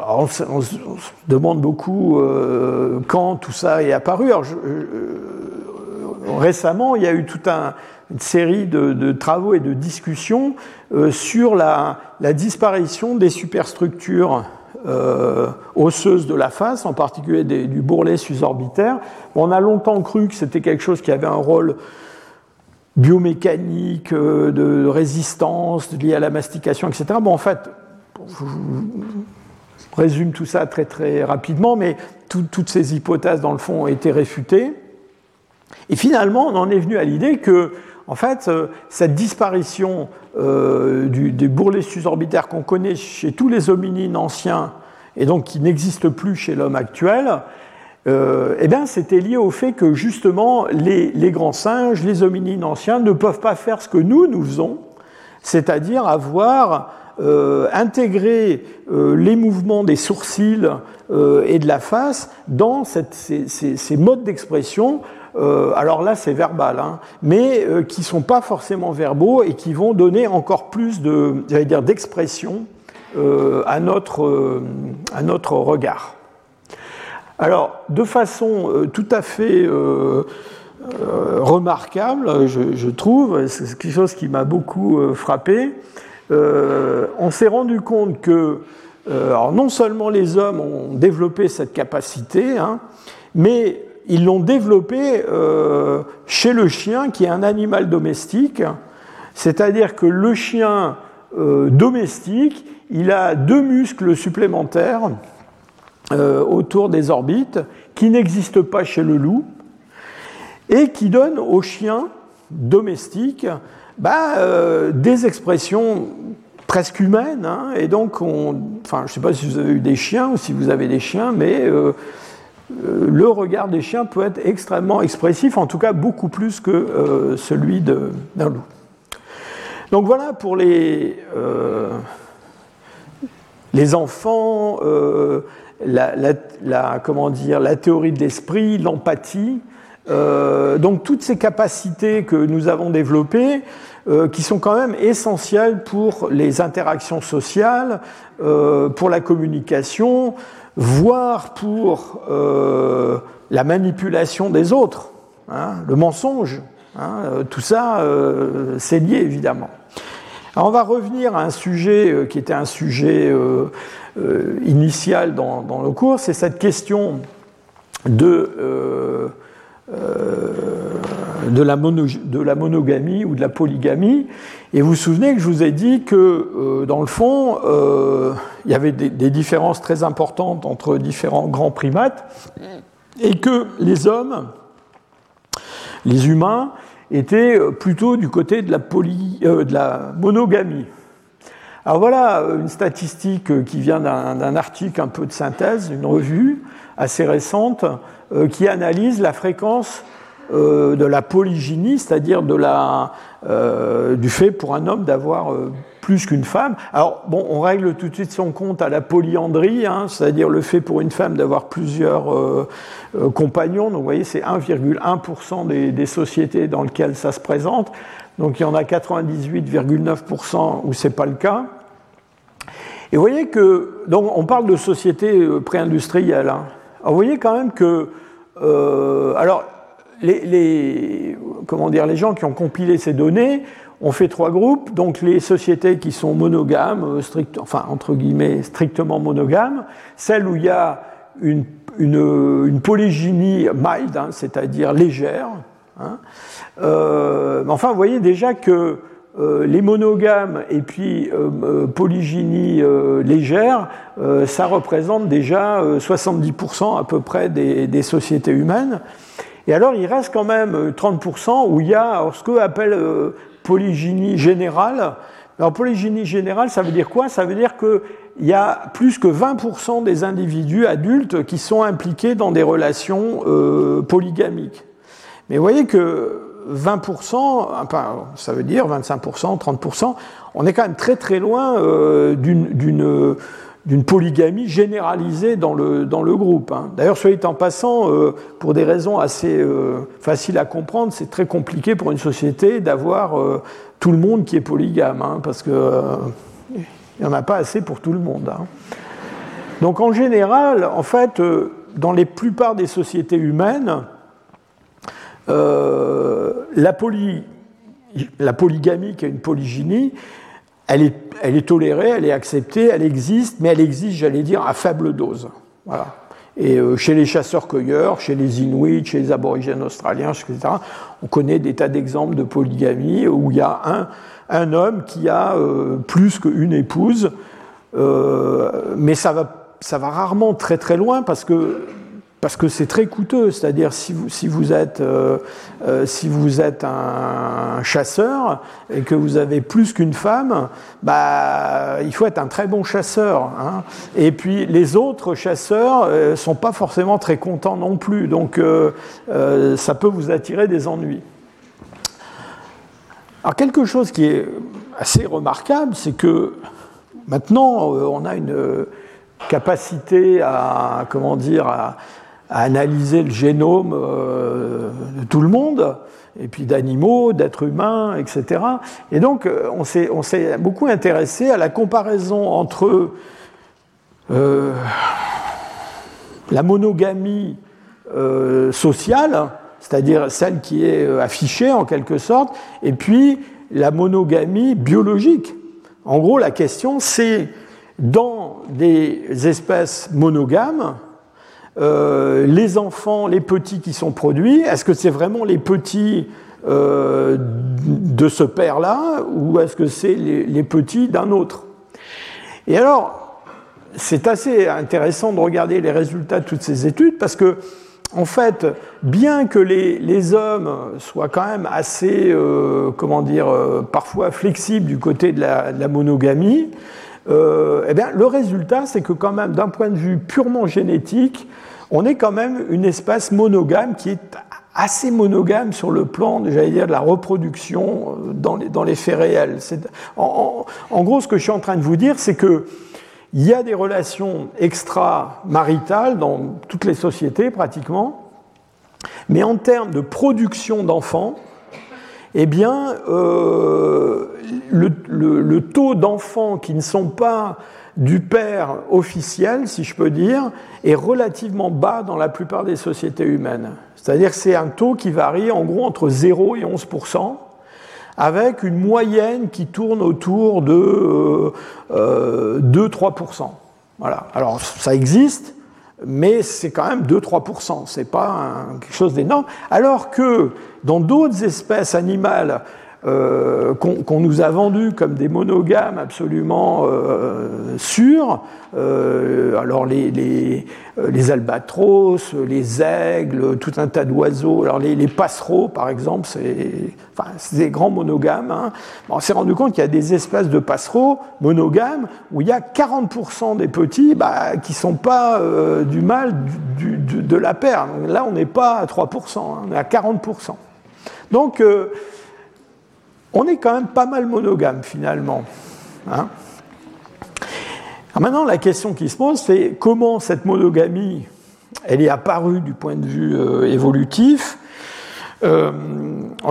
on, se, demande beaucoup quand tout ça est apparu. Alors, récemment, il y a eu toute un, une série de, travaux et de discussions sur la, la, disparition des superstructures osseuses de la face, en particulier du bourrelet susorbitaire. On a longtemps cru que c'était quelque chose qui avait un rôle biomécanique, euh, de résistance liée à la mastication, etc. Bon, en fait, je résume tout ça très très rapidement, mais toutes ces hypothèses, dans le fond, ont été réfutées. Et finalement, on en est venu à l'idée que, en fait, euh, cette disparition euh, du, des bourrelets susorbitaires qu'on connaît chez tous les hominines anciens, et donc qui n'existe plus chez l'homme actuel, euh, eh bien, c'était lié au fait que justement les, grands singes, les hominines anciens, ne peuvent pas faire ce que nous, nous faisons, c'est-à-dire avoir euh, intégré euh, les mouvements des sourcils et de la face dans ces, modes d'expression. alors là, c'est verbal, hein, mais qui sont pas forcément verbaux et qui vont donner encore plus de, dire, d'expression à notre regard. Alors, de façon euh, tout à fait euh, euh, remarquable, je, trouve, c'est quelque chose qui m'a beaucoup frappé, on s'est rendu compte que non seulement les hommes ont développé cette capacité, hein, mais ils l'ont développée chez le chien, qui est un animal domestique, c'est-à-dire que le chien domestique, il a deux muscles supplémentaires euh, autour des orbites qui n'existent pas chez le loup et qui donnent aux chiens domestiques bah, euh, des expressions presque humaines. Hein. et donc, on, enfin, je ne sais pas si vous avez eu des chiens ou si vous avez des chiens, mais euh, le regard des chiens peut être extrêmement expressif, en tout cas beaucoup plus que celui d'un loup. Donc voilà pour les, les enfants la, comment dire, la théorie de l'esprit, l'empathie. Euh, donc toutes ces capacités que nous avons développées, euh, qui sont quand même essentielles pour les interactions sociales, euh, pour la communication, voire pour la manipulation des autres, hein, le mensonge. Hein, tout ça, c'est lié évidemment. Alors on va revenir à un sujet qui était un sujet euh, initiale dans, le cours, c'est cette question de, euh, euh, de, la monogamie ou de la polygamie. Et vous vous souvenez que je vous ai dit que, dans le fond, il y avait des, des, différences très importantes entre différents grands primates et que les hommes, les humains, étaient plutôt du côté de la, poly, de la monogamie. Alors voilà une statistique qui vient d'un article un peu de synthèse, une revue assez récente, euh, qui analyse la fréquence euh, de la polygynie, c'est-à-dire euh, du fait pour un homme d'avoir plus qu'une femme. Alors on règle tout de suite son compte à la polyandrie, hein, c'est-à-dire le fait pour une femme d'avoir plusieurs compagnons. Donc vous voyez, c'est 1,1% des, des, sociétés dans lesquelles ça se présente. Donc il y en a 98,9% où ce n'est pas le cas. Et vous voyez que, donc on parle de société euh, pré-industrielle. Hein. vous voyez quand même que, euh, alors, les, comment dire, les gens qui ont compilé ces données ont fait trois groupes. Donc les sociétés qui sont monogames, euh, strict, enfin entre guillemets strictement monogames, celles où il y a une, une, polygynie mild, hein, c'est-à-dire légère. Hein. Enfin, vous voyez déjà que les monogames et puis polygynie légère, ça représente déjà 70% à peu près des, sociétés humaines. Et alors il reste quand même 30% où il y a ce qu'on appelle polygynie générale. Alors polygynie générale, ça veut dire quoi? Ça veut dire qu'il y a plus que 20% des individus adultes qui sont impliqués dans des relations polygamiques. Mais vous voyez que 20%, enfin, ça veut dire 25%, 30%, on est quand même très très loin euh, d'une polygamie généralisée dans le, dans le groupe. Hein. D'ailleurs, soit en passant, euh, pour des raisons assez euh, faciles à comprendre, c'est très compliqué pour une société d'avoir tout le monde qui est polygame, hein, parce qu'il n'y en a pas assez pour tout le monde. Hein. Donc en général, en fait, dans les plupart des sociétés humaines, euh, la, polygamie, qui est une polygynie, elle est, tolérée, elle est acceptée, elle existe, mais elle existe, j'allais dire, à faible dose. Et euh, chez les chasseurs-cueilleurs, chez les Inuits, chez les aborigènes australiens, etc., on connaît des tas d'exemples de polygamie où il y a un, homme qui a euh, plus qu'une épouse, mais ça va, ça va rarement très très loin parce que parce que c'est très coûteux, c'est-à-dire si vous, si vous, êtes, euh, euh, si vous êtes un chasseur et que vous avez plus qu'une femme, bah, il faut être un très bon chasseur. Hein. Et puis les autres chasseurs ne euh, sont pas forcément très contents non plus, donc ça peut vous attirer des ennuis. Alors quelque chose qui est assez remarquable, c'est que maintenant on a une capacité à, comment dire, à, à analyser le génome euh, de tout le monde, et puis d'animaux, d'êtres humains, etc. Et donc, euh, on s'est beaucoup intéressé à la comparaison entre euh, la monogamie sociale, c'est-à-dire celle qui est affichée en quelque sorte, et puis la monogamie biologique. En gros, la question, c'est dans des espèces monogames, euh, les enfants, les petits qui sont produits, est-ce que c'est vraiment les petits euh, de ce père-là ou est-ce que c'est les, petits d'un autre? Et alors, c'est assez intéressant de regarder les résultats de toutes ces études parce que, en fait, bien que les, hommes soient quand même assez, euh, comment dire, parfois flexibles du côté de la monogamie, eh bien, le résultat, c'est que quand même, d'un point de vue purement génétique, on est quand même une espèce monogame qui est assez monogame sur le plan, j'allais dire, de la reproduction euh, dans les, faits réels. En, gros, ce que je suis en train de vous dire, c'est que il y a des relations extra-maritales dans toutes les sociétés pratiquement, mais en termes de production d'enfants, eh bien, euh, le, taux d'enfants qui ne sont pas du père officiel, si je peux dire, est relativement bas dans la plupart des sociétés humaines. C'est-à-dire que c'est un taux qui varie en gros entre 0 et 11% avec une moyenne qui tourne autour de 2-3%. Euh, voilà. Alors ça existe, mais c'est quand même 2-3%, c'est pas quelque chose d'énorme. Alors que dans d'autres espèces animales euh, qu'on nous a vendus comme des monogames absolument euh, sûrs. Euh, alors les, les, albatros, les aigles, tout un tas d'oiseaux. Alors les, passereaux, par exemple, c'est enfin, des grands monogames. Hein. on s'est rendu compte qu'il y a des espèces de passereaux monogames où il y a 40% des petits bah, qui ne sont pas du mâle du, de la paire. là, on n'est pas à 3%, hein, on est à 40%. Donc, on est quand même pas mal monogame finalement. Hein. maintenant, la question qui se pose, c'est comment cette monogamie, elle est apparue du point de vue euh, évolutif. Euh,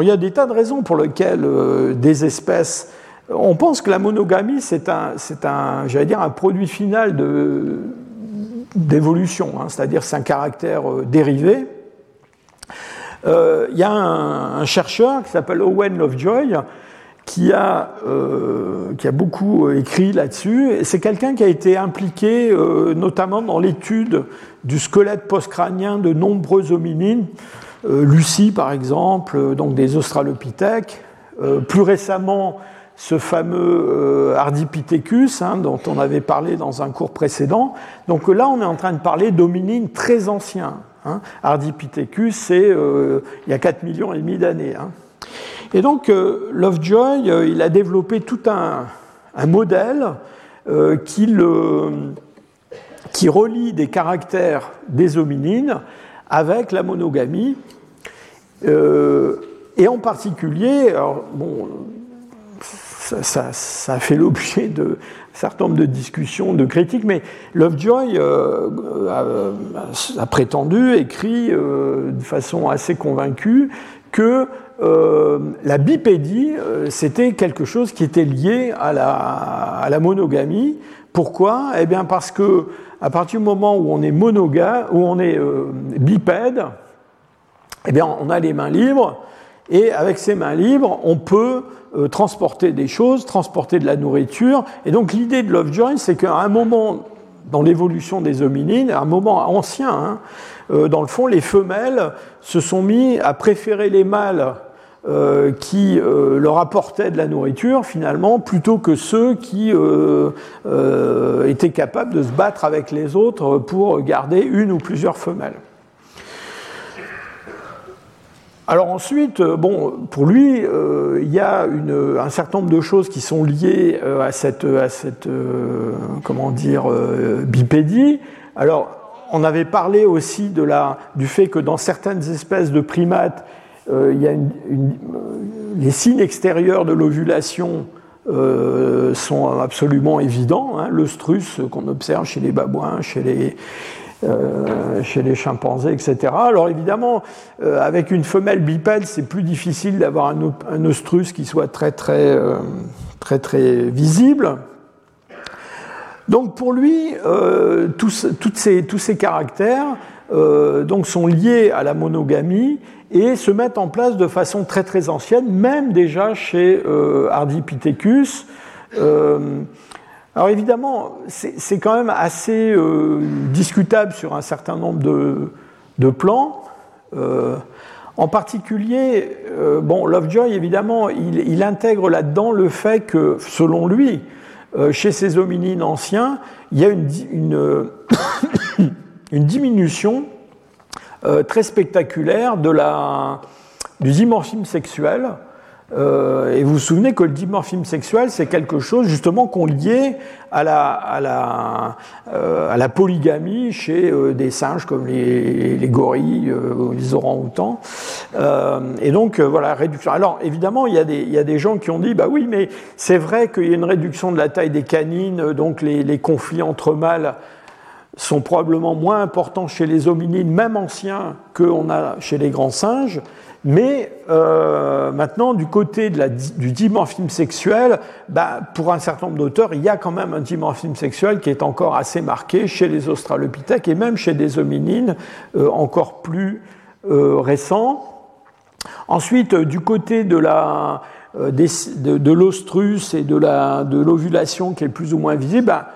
il y a des tas de raisons pour lesquelles euh, des espèces. On pense que la monogamie, c'est un, un un produit final d'évolution, hein, c'est-à-dire c'est un caractère dérivé. Euh, il y a un, chercheur qui s'appelle Owen Lovejoy qui a, euh, qui a beaucoup écrit là-dessus. C'est quelqu'un qui a été impliqué euh, notamment dans l'étude du squelette postcrânien de nombreux hominines, Lucie par exemple, donc des australopithèques, plus récemment, ce fameux Ardipithecus, hein, dont on avait parlé dans un cours précédent. Donc là, on est en train de parler d'hominines très anciens. Hein. Ardipithecus, c'est il y a 4 millions et demi d'années. Hein. Et donc, Lovejoy, il a développé tout un, modèle qui relie des caractères des hominines avec la monogamie. Euh, et en particulier, ça, fait l'objet d'un certain nombre de discussions, de critiques, mais Lovejoy euh, a, prétendu, écrit euh, de façon assez convaincue, que la bipédie, c'était quelque chose qui était lié à la, monogamie. Pourquoi? Eh bien parce que à partir du moment où on est où on est euh, bipède, eh bien, on a les mains libres, et avec ces mains libres, on peut euh, transporter des choses, transporter de la nourriture. Et donc l'idée de Lovejoy, c'est qu'à un moment dans l'évolution des hominines, à un moment ancien, hein, euh, dans le fond, les femelles se sont mis à préférer les mâles euh, qui leur apportaient de la nourriture finalement plutôt que ceux qui étaient capables de se battre avec les autres pour garder une ou plusieurs femelles. Alors ensuite, bon, pour lui, il y a un certain nombre de choses qui sont liées à cette, à cette comment dire, bipédie. Alors, on avait parlé aussi de la, du fait que dans certaines espèces de primates, euh, il y a les signes extérieurs de l'ovulation euh, sont absolument évidents. Hein, L'œstrus qu'on observe chez les babouins, chez les, euh, chez les chimpanzés, etc. Alors évidemment, avec une femelle bipède, c'est plus difficile d'avoir un, oestrus qui soit très très, très, très visible. Donc pour lui, tous, toutes ces, tous ces caractères sont liés à la monogamie et se mettent en place de façon très très ancienne, même déjà chez euh, Ardipithecus. Alors évidemment, c'est quand même assez euh, discutable sur un certain nombre de, plans. Euh, en particulier, euh, bon, Lovejoy, évidemment, il, intègre là-dedans le fait que, selon lui, chez ces hominines anciens, il y a une, <coughs> diminution très spectaculaire de la, du dimorphisme sexuel. Euh, et vous vous souvenez que le dimorphisme sexuel, c'est quelque chose justement qu'on liait à la, euh, polygamie chez des singes comme les, les gorilles, les orang-outans. et donc, voilà, réduction. Alors, évidemment, il y, a des, gens qui ont dit, bah oui, mais c'est vrai qu'il y a une réduction de la taille des canines, donc les, les conflits entre mâles sont probablement moins importants chez les hominines, même anciens, qu'on a chez les grands singes. Mais euh, maintenant, du côté de du dimorphisme sexuel, bah, pour un certain nombre d'auteurs, il y a quand même un dimorphisme sexuel qui est encore assez marqué chez les australopithèques et même chez des hominines euh, encore plus euh, récents. Ensuite, du côté de la, de, l'ostrus et de l'ovulation qui est plus ou moins visible, bah,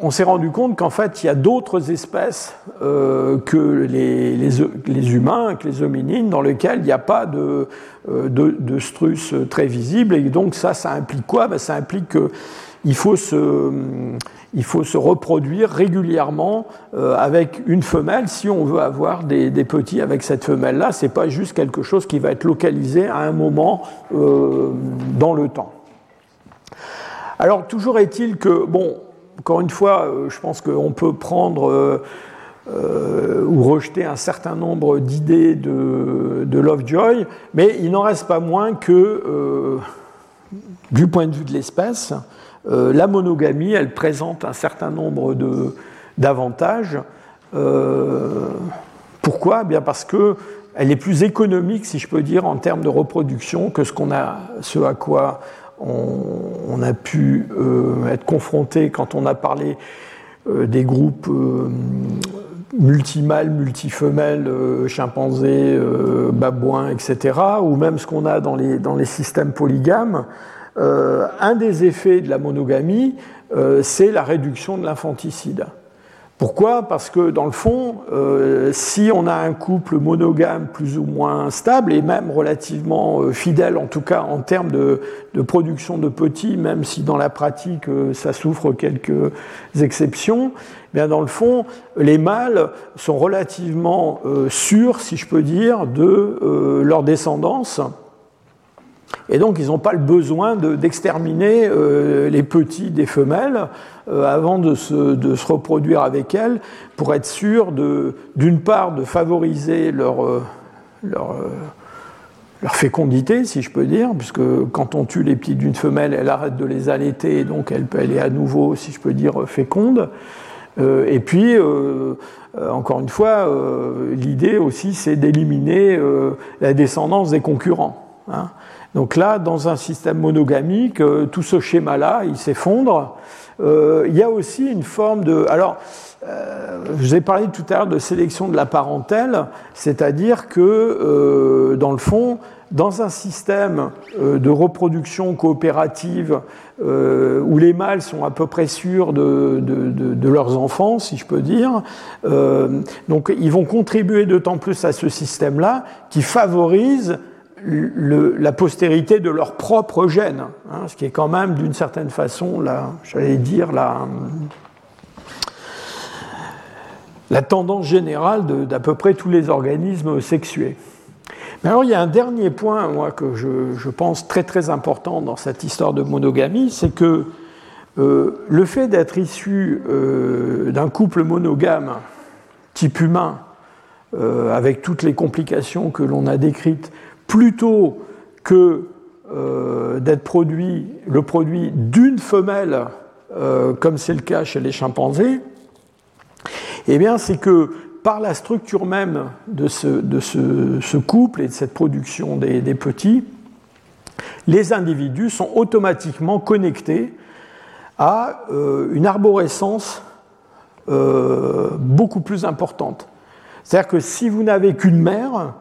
on s'est rendu compte qu'en fait, il y a d'autres espèces euh, que les, humains, que les hominines, dans lesquelles il n'y a pas de, euh, strus très visible. Et donc, ça, ça implique quoi? Ben, Ça implique qu'il faut se, il faut se reproduire régulièrement euh, avec une femelle si on veut avoir des, petits avec cette femelle-là. Ce n'est pas juste quelque chose qui va être localisé à un moment dans le temps. Alors, toujours est-il que, bon, encore une fois, euh, je pense qu'on peut prendre euh, euh, ou rejeter un certain nombre d'idées de, Lovejoy, mais il n'en reste pas moins que, du point de vue de l'espèce, la monogamie, elle présente un certain nombre d'avantages. pourquoi? Eh Bien parce que elle est plus économique, si je peux dire, en termes de reproduction que ce, qu'on a, ce à quoi on, a pu euh, être confronté quand on a parlé euh, des groupes euh, multimâles, multifemelles, chimpanzés, babouins, etc., ou même ce qu'on a dans les, dans les systèmes polygames. un des effets de la monogamie, c'est la réduction de l'infanticide. Pourquoi? Parce que dans le fond, euh, si on a un couple monogame plus ou moins stable et même relativement euh, fidèle, en tout cas en termes de, production de petits, même si dans la pratique euh, ça souffre quelques exceptions, eh bien dans le fond, les mâles sont relativement sûrs, si je peux dire, de leur descendance et donc, ils n'ont pas le besoin d'exterminer euh, les petits des femelles euh, avant de se, de se, reproduire avec elles pour être sûr, d'une part, de favoriser leur, euh, leur, fécondité, si je peux dire, puisque quand on tue les petits d'une femelle, elle arrête de les allaiter, donc elle, elle est à nouveau, si je peux dire, féconde. et puis, encore une fois, l'idée aussi, c'est d'éliminer la descendance des concurrents. Hein. Donc là, dans un système monogamique, euh, tout ce schéma-là, il s'effondre. Euh, il y a aussi une forme de... Alors, euh, je vous ai parlé tout à l'heure de sélection de la parentèle, c'est-à-dire que, dans le fond, dans un système de reproduction coopérative où les mâles sont à peu près sûrs de, de leurs enfants, si je peux dire, donc ils vont contribuer d'autant plus à ce système-là qui favorise la postérité de leur propre gène, hein, ce qui est quand même d'une certaine façon, j'allais dire, la, tendance générale d'à peu près tous les organismes sexués. Mais alors il y a un dernier point, moi, que je, pense très très important dans cette histoire de monogamie, c'est que euh, le fait d'être issu euh, d'un couple monogame type humain, euh, avec toutes les complications que l'on a décrites, plutôt que euh, d'être produit, le produit d'une femelle, euh, comme c'est le cas chez les chimpanzés, eh bien, c'est que par la structure même de ce, couple et de cette production des, petits, les individus sont automatiquement connectés à euh, une arborescence beaucoup plus importante. C'est-à-dire que si vous n'avez qu'une mère,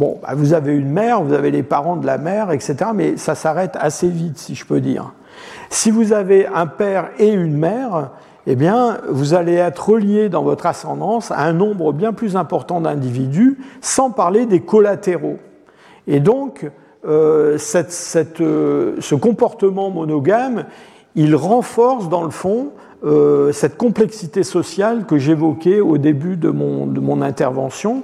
Bon, bah, vous avez une mère, vous avez les parents de la mère, etc., mais ça s'arrête assez vite, si je peux dire. Si vous avez un père et une mère, eh bien, vous allez être relié dans votre ascendance à un nombre bien plus important d'individus, sans parler des collatéraux. Et donc, euh, euh, ce comportement monogame, il renforce dans le fond euh, cette complexité sociale que j'évoquais au début de mon, de mon intervention.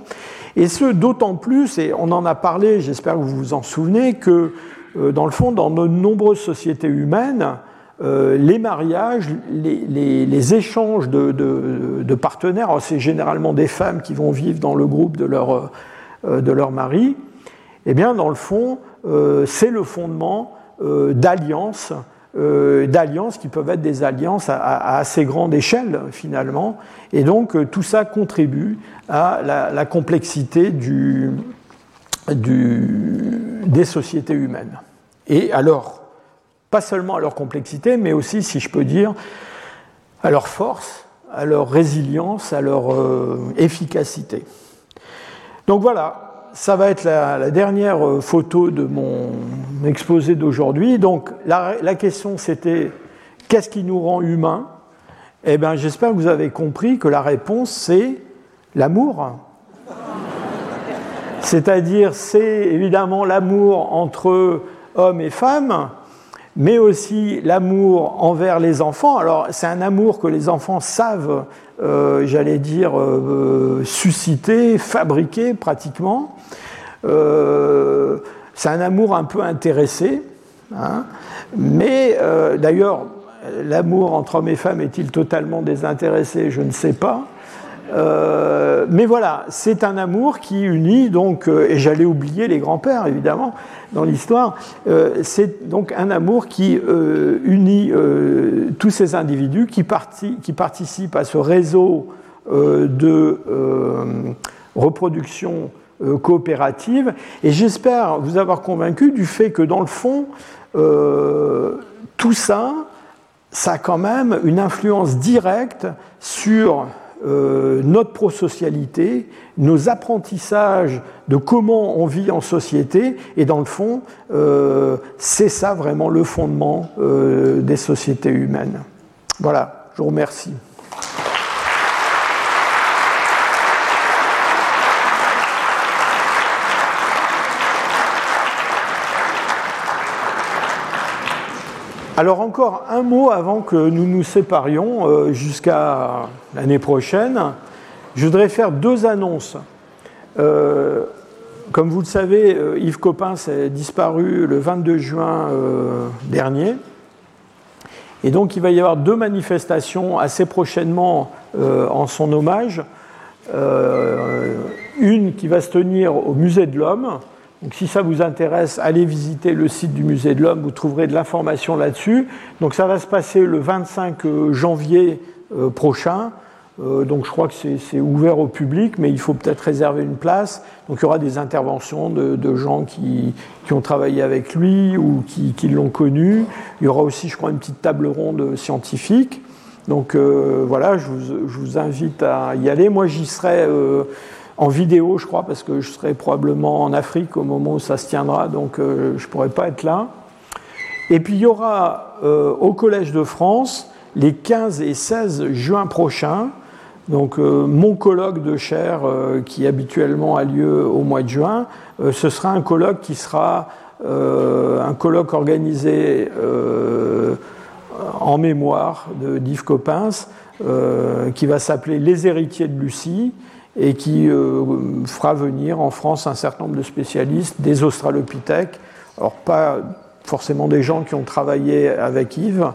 Et ce, d'autant plus, et on en a parlé, j'espère que vous vous en souvenez, que euh, dans le fond, dans de nombreuses sociétés humaines, euh, les mariages, les, échanges de, partenaires, c'est généralement des femmes qui vont vivre dans le groupe de leur, euh, mari, eh bien, dans le fond, c'est le fondement d'alliances euh, d'alliances qui peuvent être des alliances à, assez grande échelle finalement. Et donc euh, tout ça contribue à la, complexité des sociétés humaines. Et alors, pas seulement à leur complexité, mais aussi, si je peux dire, à leur force, à leur résilience, à leur euh, efficacité. Donc voilà, ça va être la, dernière euh, photo de mon exposé d'aujourd'hui. Donc la, question c'était qu'est-ce qui nous rend humains? Eh bien j'espère que vous avez compris que la réponse c'est l'amour. C'est-à-dire c'est évidemment l'amour entre hommes et femmes, mais aussi l'amour envers les enfants. Alors c'est un amour que les enfants savent, euh, j'allais dire, euh, susciter, fabriquer pratiquement. Euh, c'est un amour un peu intéressé, hein. mais d'ailleurs, l'amour entre hommes et femmes est-il totalement désintéressé? Je ne sais pas. Euh, mais voilà, c'est un amour qui unit donc, euh, et j'allais oublier les grands-pères évidemment dans l'histoire, euh, c'est donc un amour qui unit tous ces individus qui, qui, participent à ce réseau de reproduction coopérative. Et j'espère vous avoir convaincu du fait que dans le fond, tout ça, ça a quand même une influence directe sur euh, notre prosocialité, nos apprentissages de comment on vit en société, et dans le fond, euh, c'est ça vraiment le fondement euh, des sociétés humaines. Voilà, je vous remercie. Alors encore un mot avant que nous nous séparions euh, jusqu'à l'année prochaine. Je voudrais faire deux annonces. Euh, comme vous le savez, euh, Yves Coppens est disparu le 22 juin dernier. Et donc il va y avoir deux manifestations assez prochainement en son hommage. une qui va se tenir au Musée de l'Homme, donc si ça vous intéresse, allez visiter le site du Musée de l'Homme, vous trouverez de l'information là-dessus. Donc ça va se passer le 25 euh, janvier euh, prochain. Euh, donc je crois que c'est ouvert au public, mais il faut peut-être réserver une place. Donc il y aura des interventions de, gens qui, ont travaillé avec lui ou qui, l'ont connu. Il y aura aussi, je crois, une petite table ronde scientifique. Donc voilà, je vous, je vous, invite à y aller. Moi j'y serai en vidéo, je crois, parce que je serai probablement en Afrique au moment où ça se tiendra, donc euh, je ne pourrai pas être là. Et puis il y aura euh, au Collège de France les 15 et 16 juin prochains, donc euh, mon colloque de chair qui habituellement a lieu au mois de juin, ce sera un colloque qui sera un colloque organisé en mémoire de Yves Coppens, qui va s'appeler Les héritiers de Lucie et qui euh, fera venir en France un certain nombre de spécialistes, des australopithèques, alors pas forcément des gens qui ont travaillé avec Yves,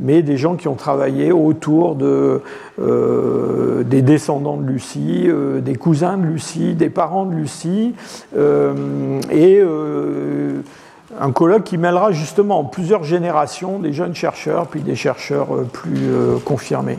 mais des gens qui ont travaillé autour de, euh, des descendants de Lucie, euh, des cousins de Lucie, des parents de Lucie, et un colloque qui mêlera justement plusieurs générations, des jeunes chercheurs, puis des chercheurs plus confirmés.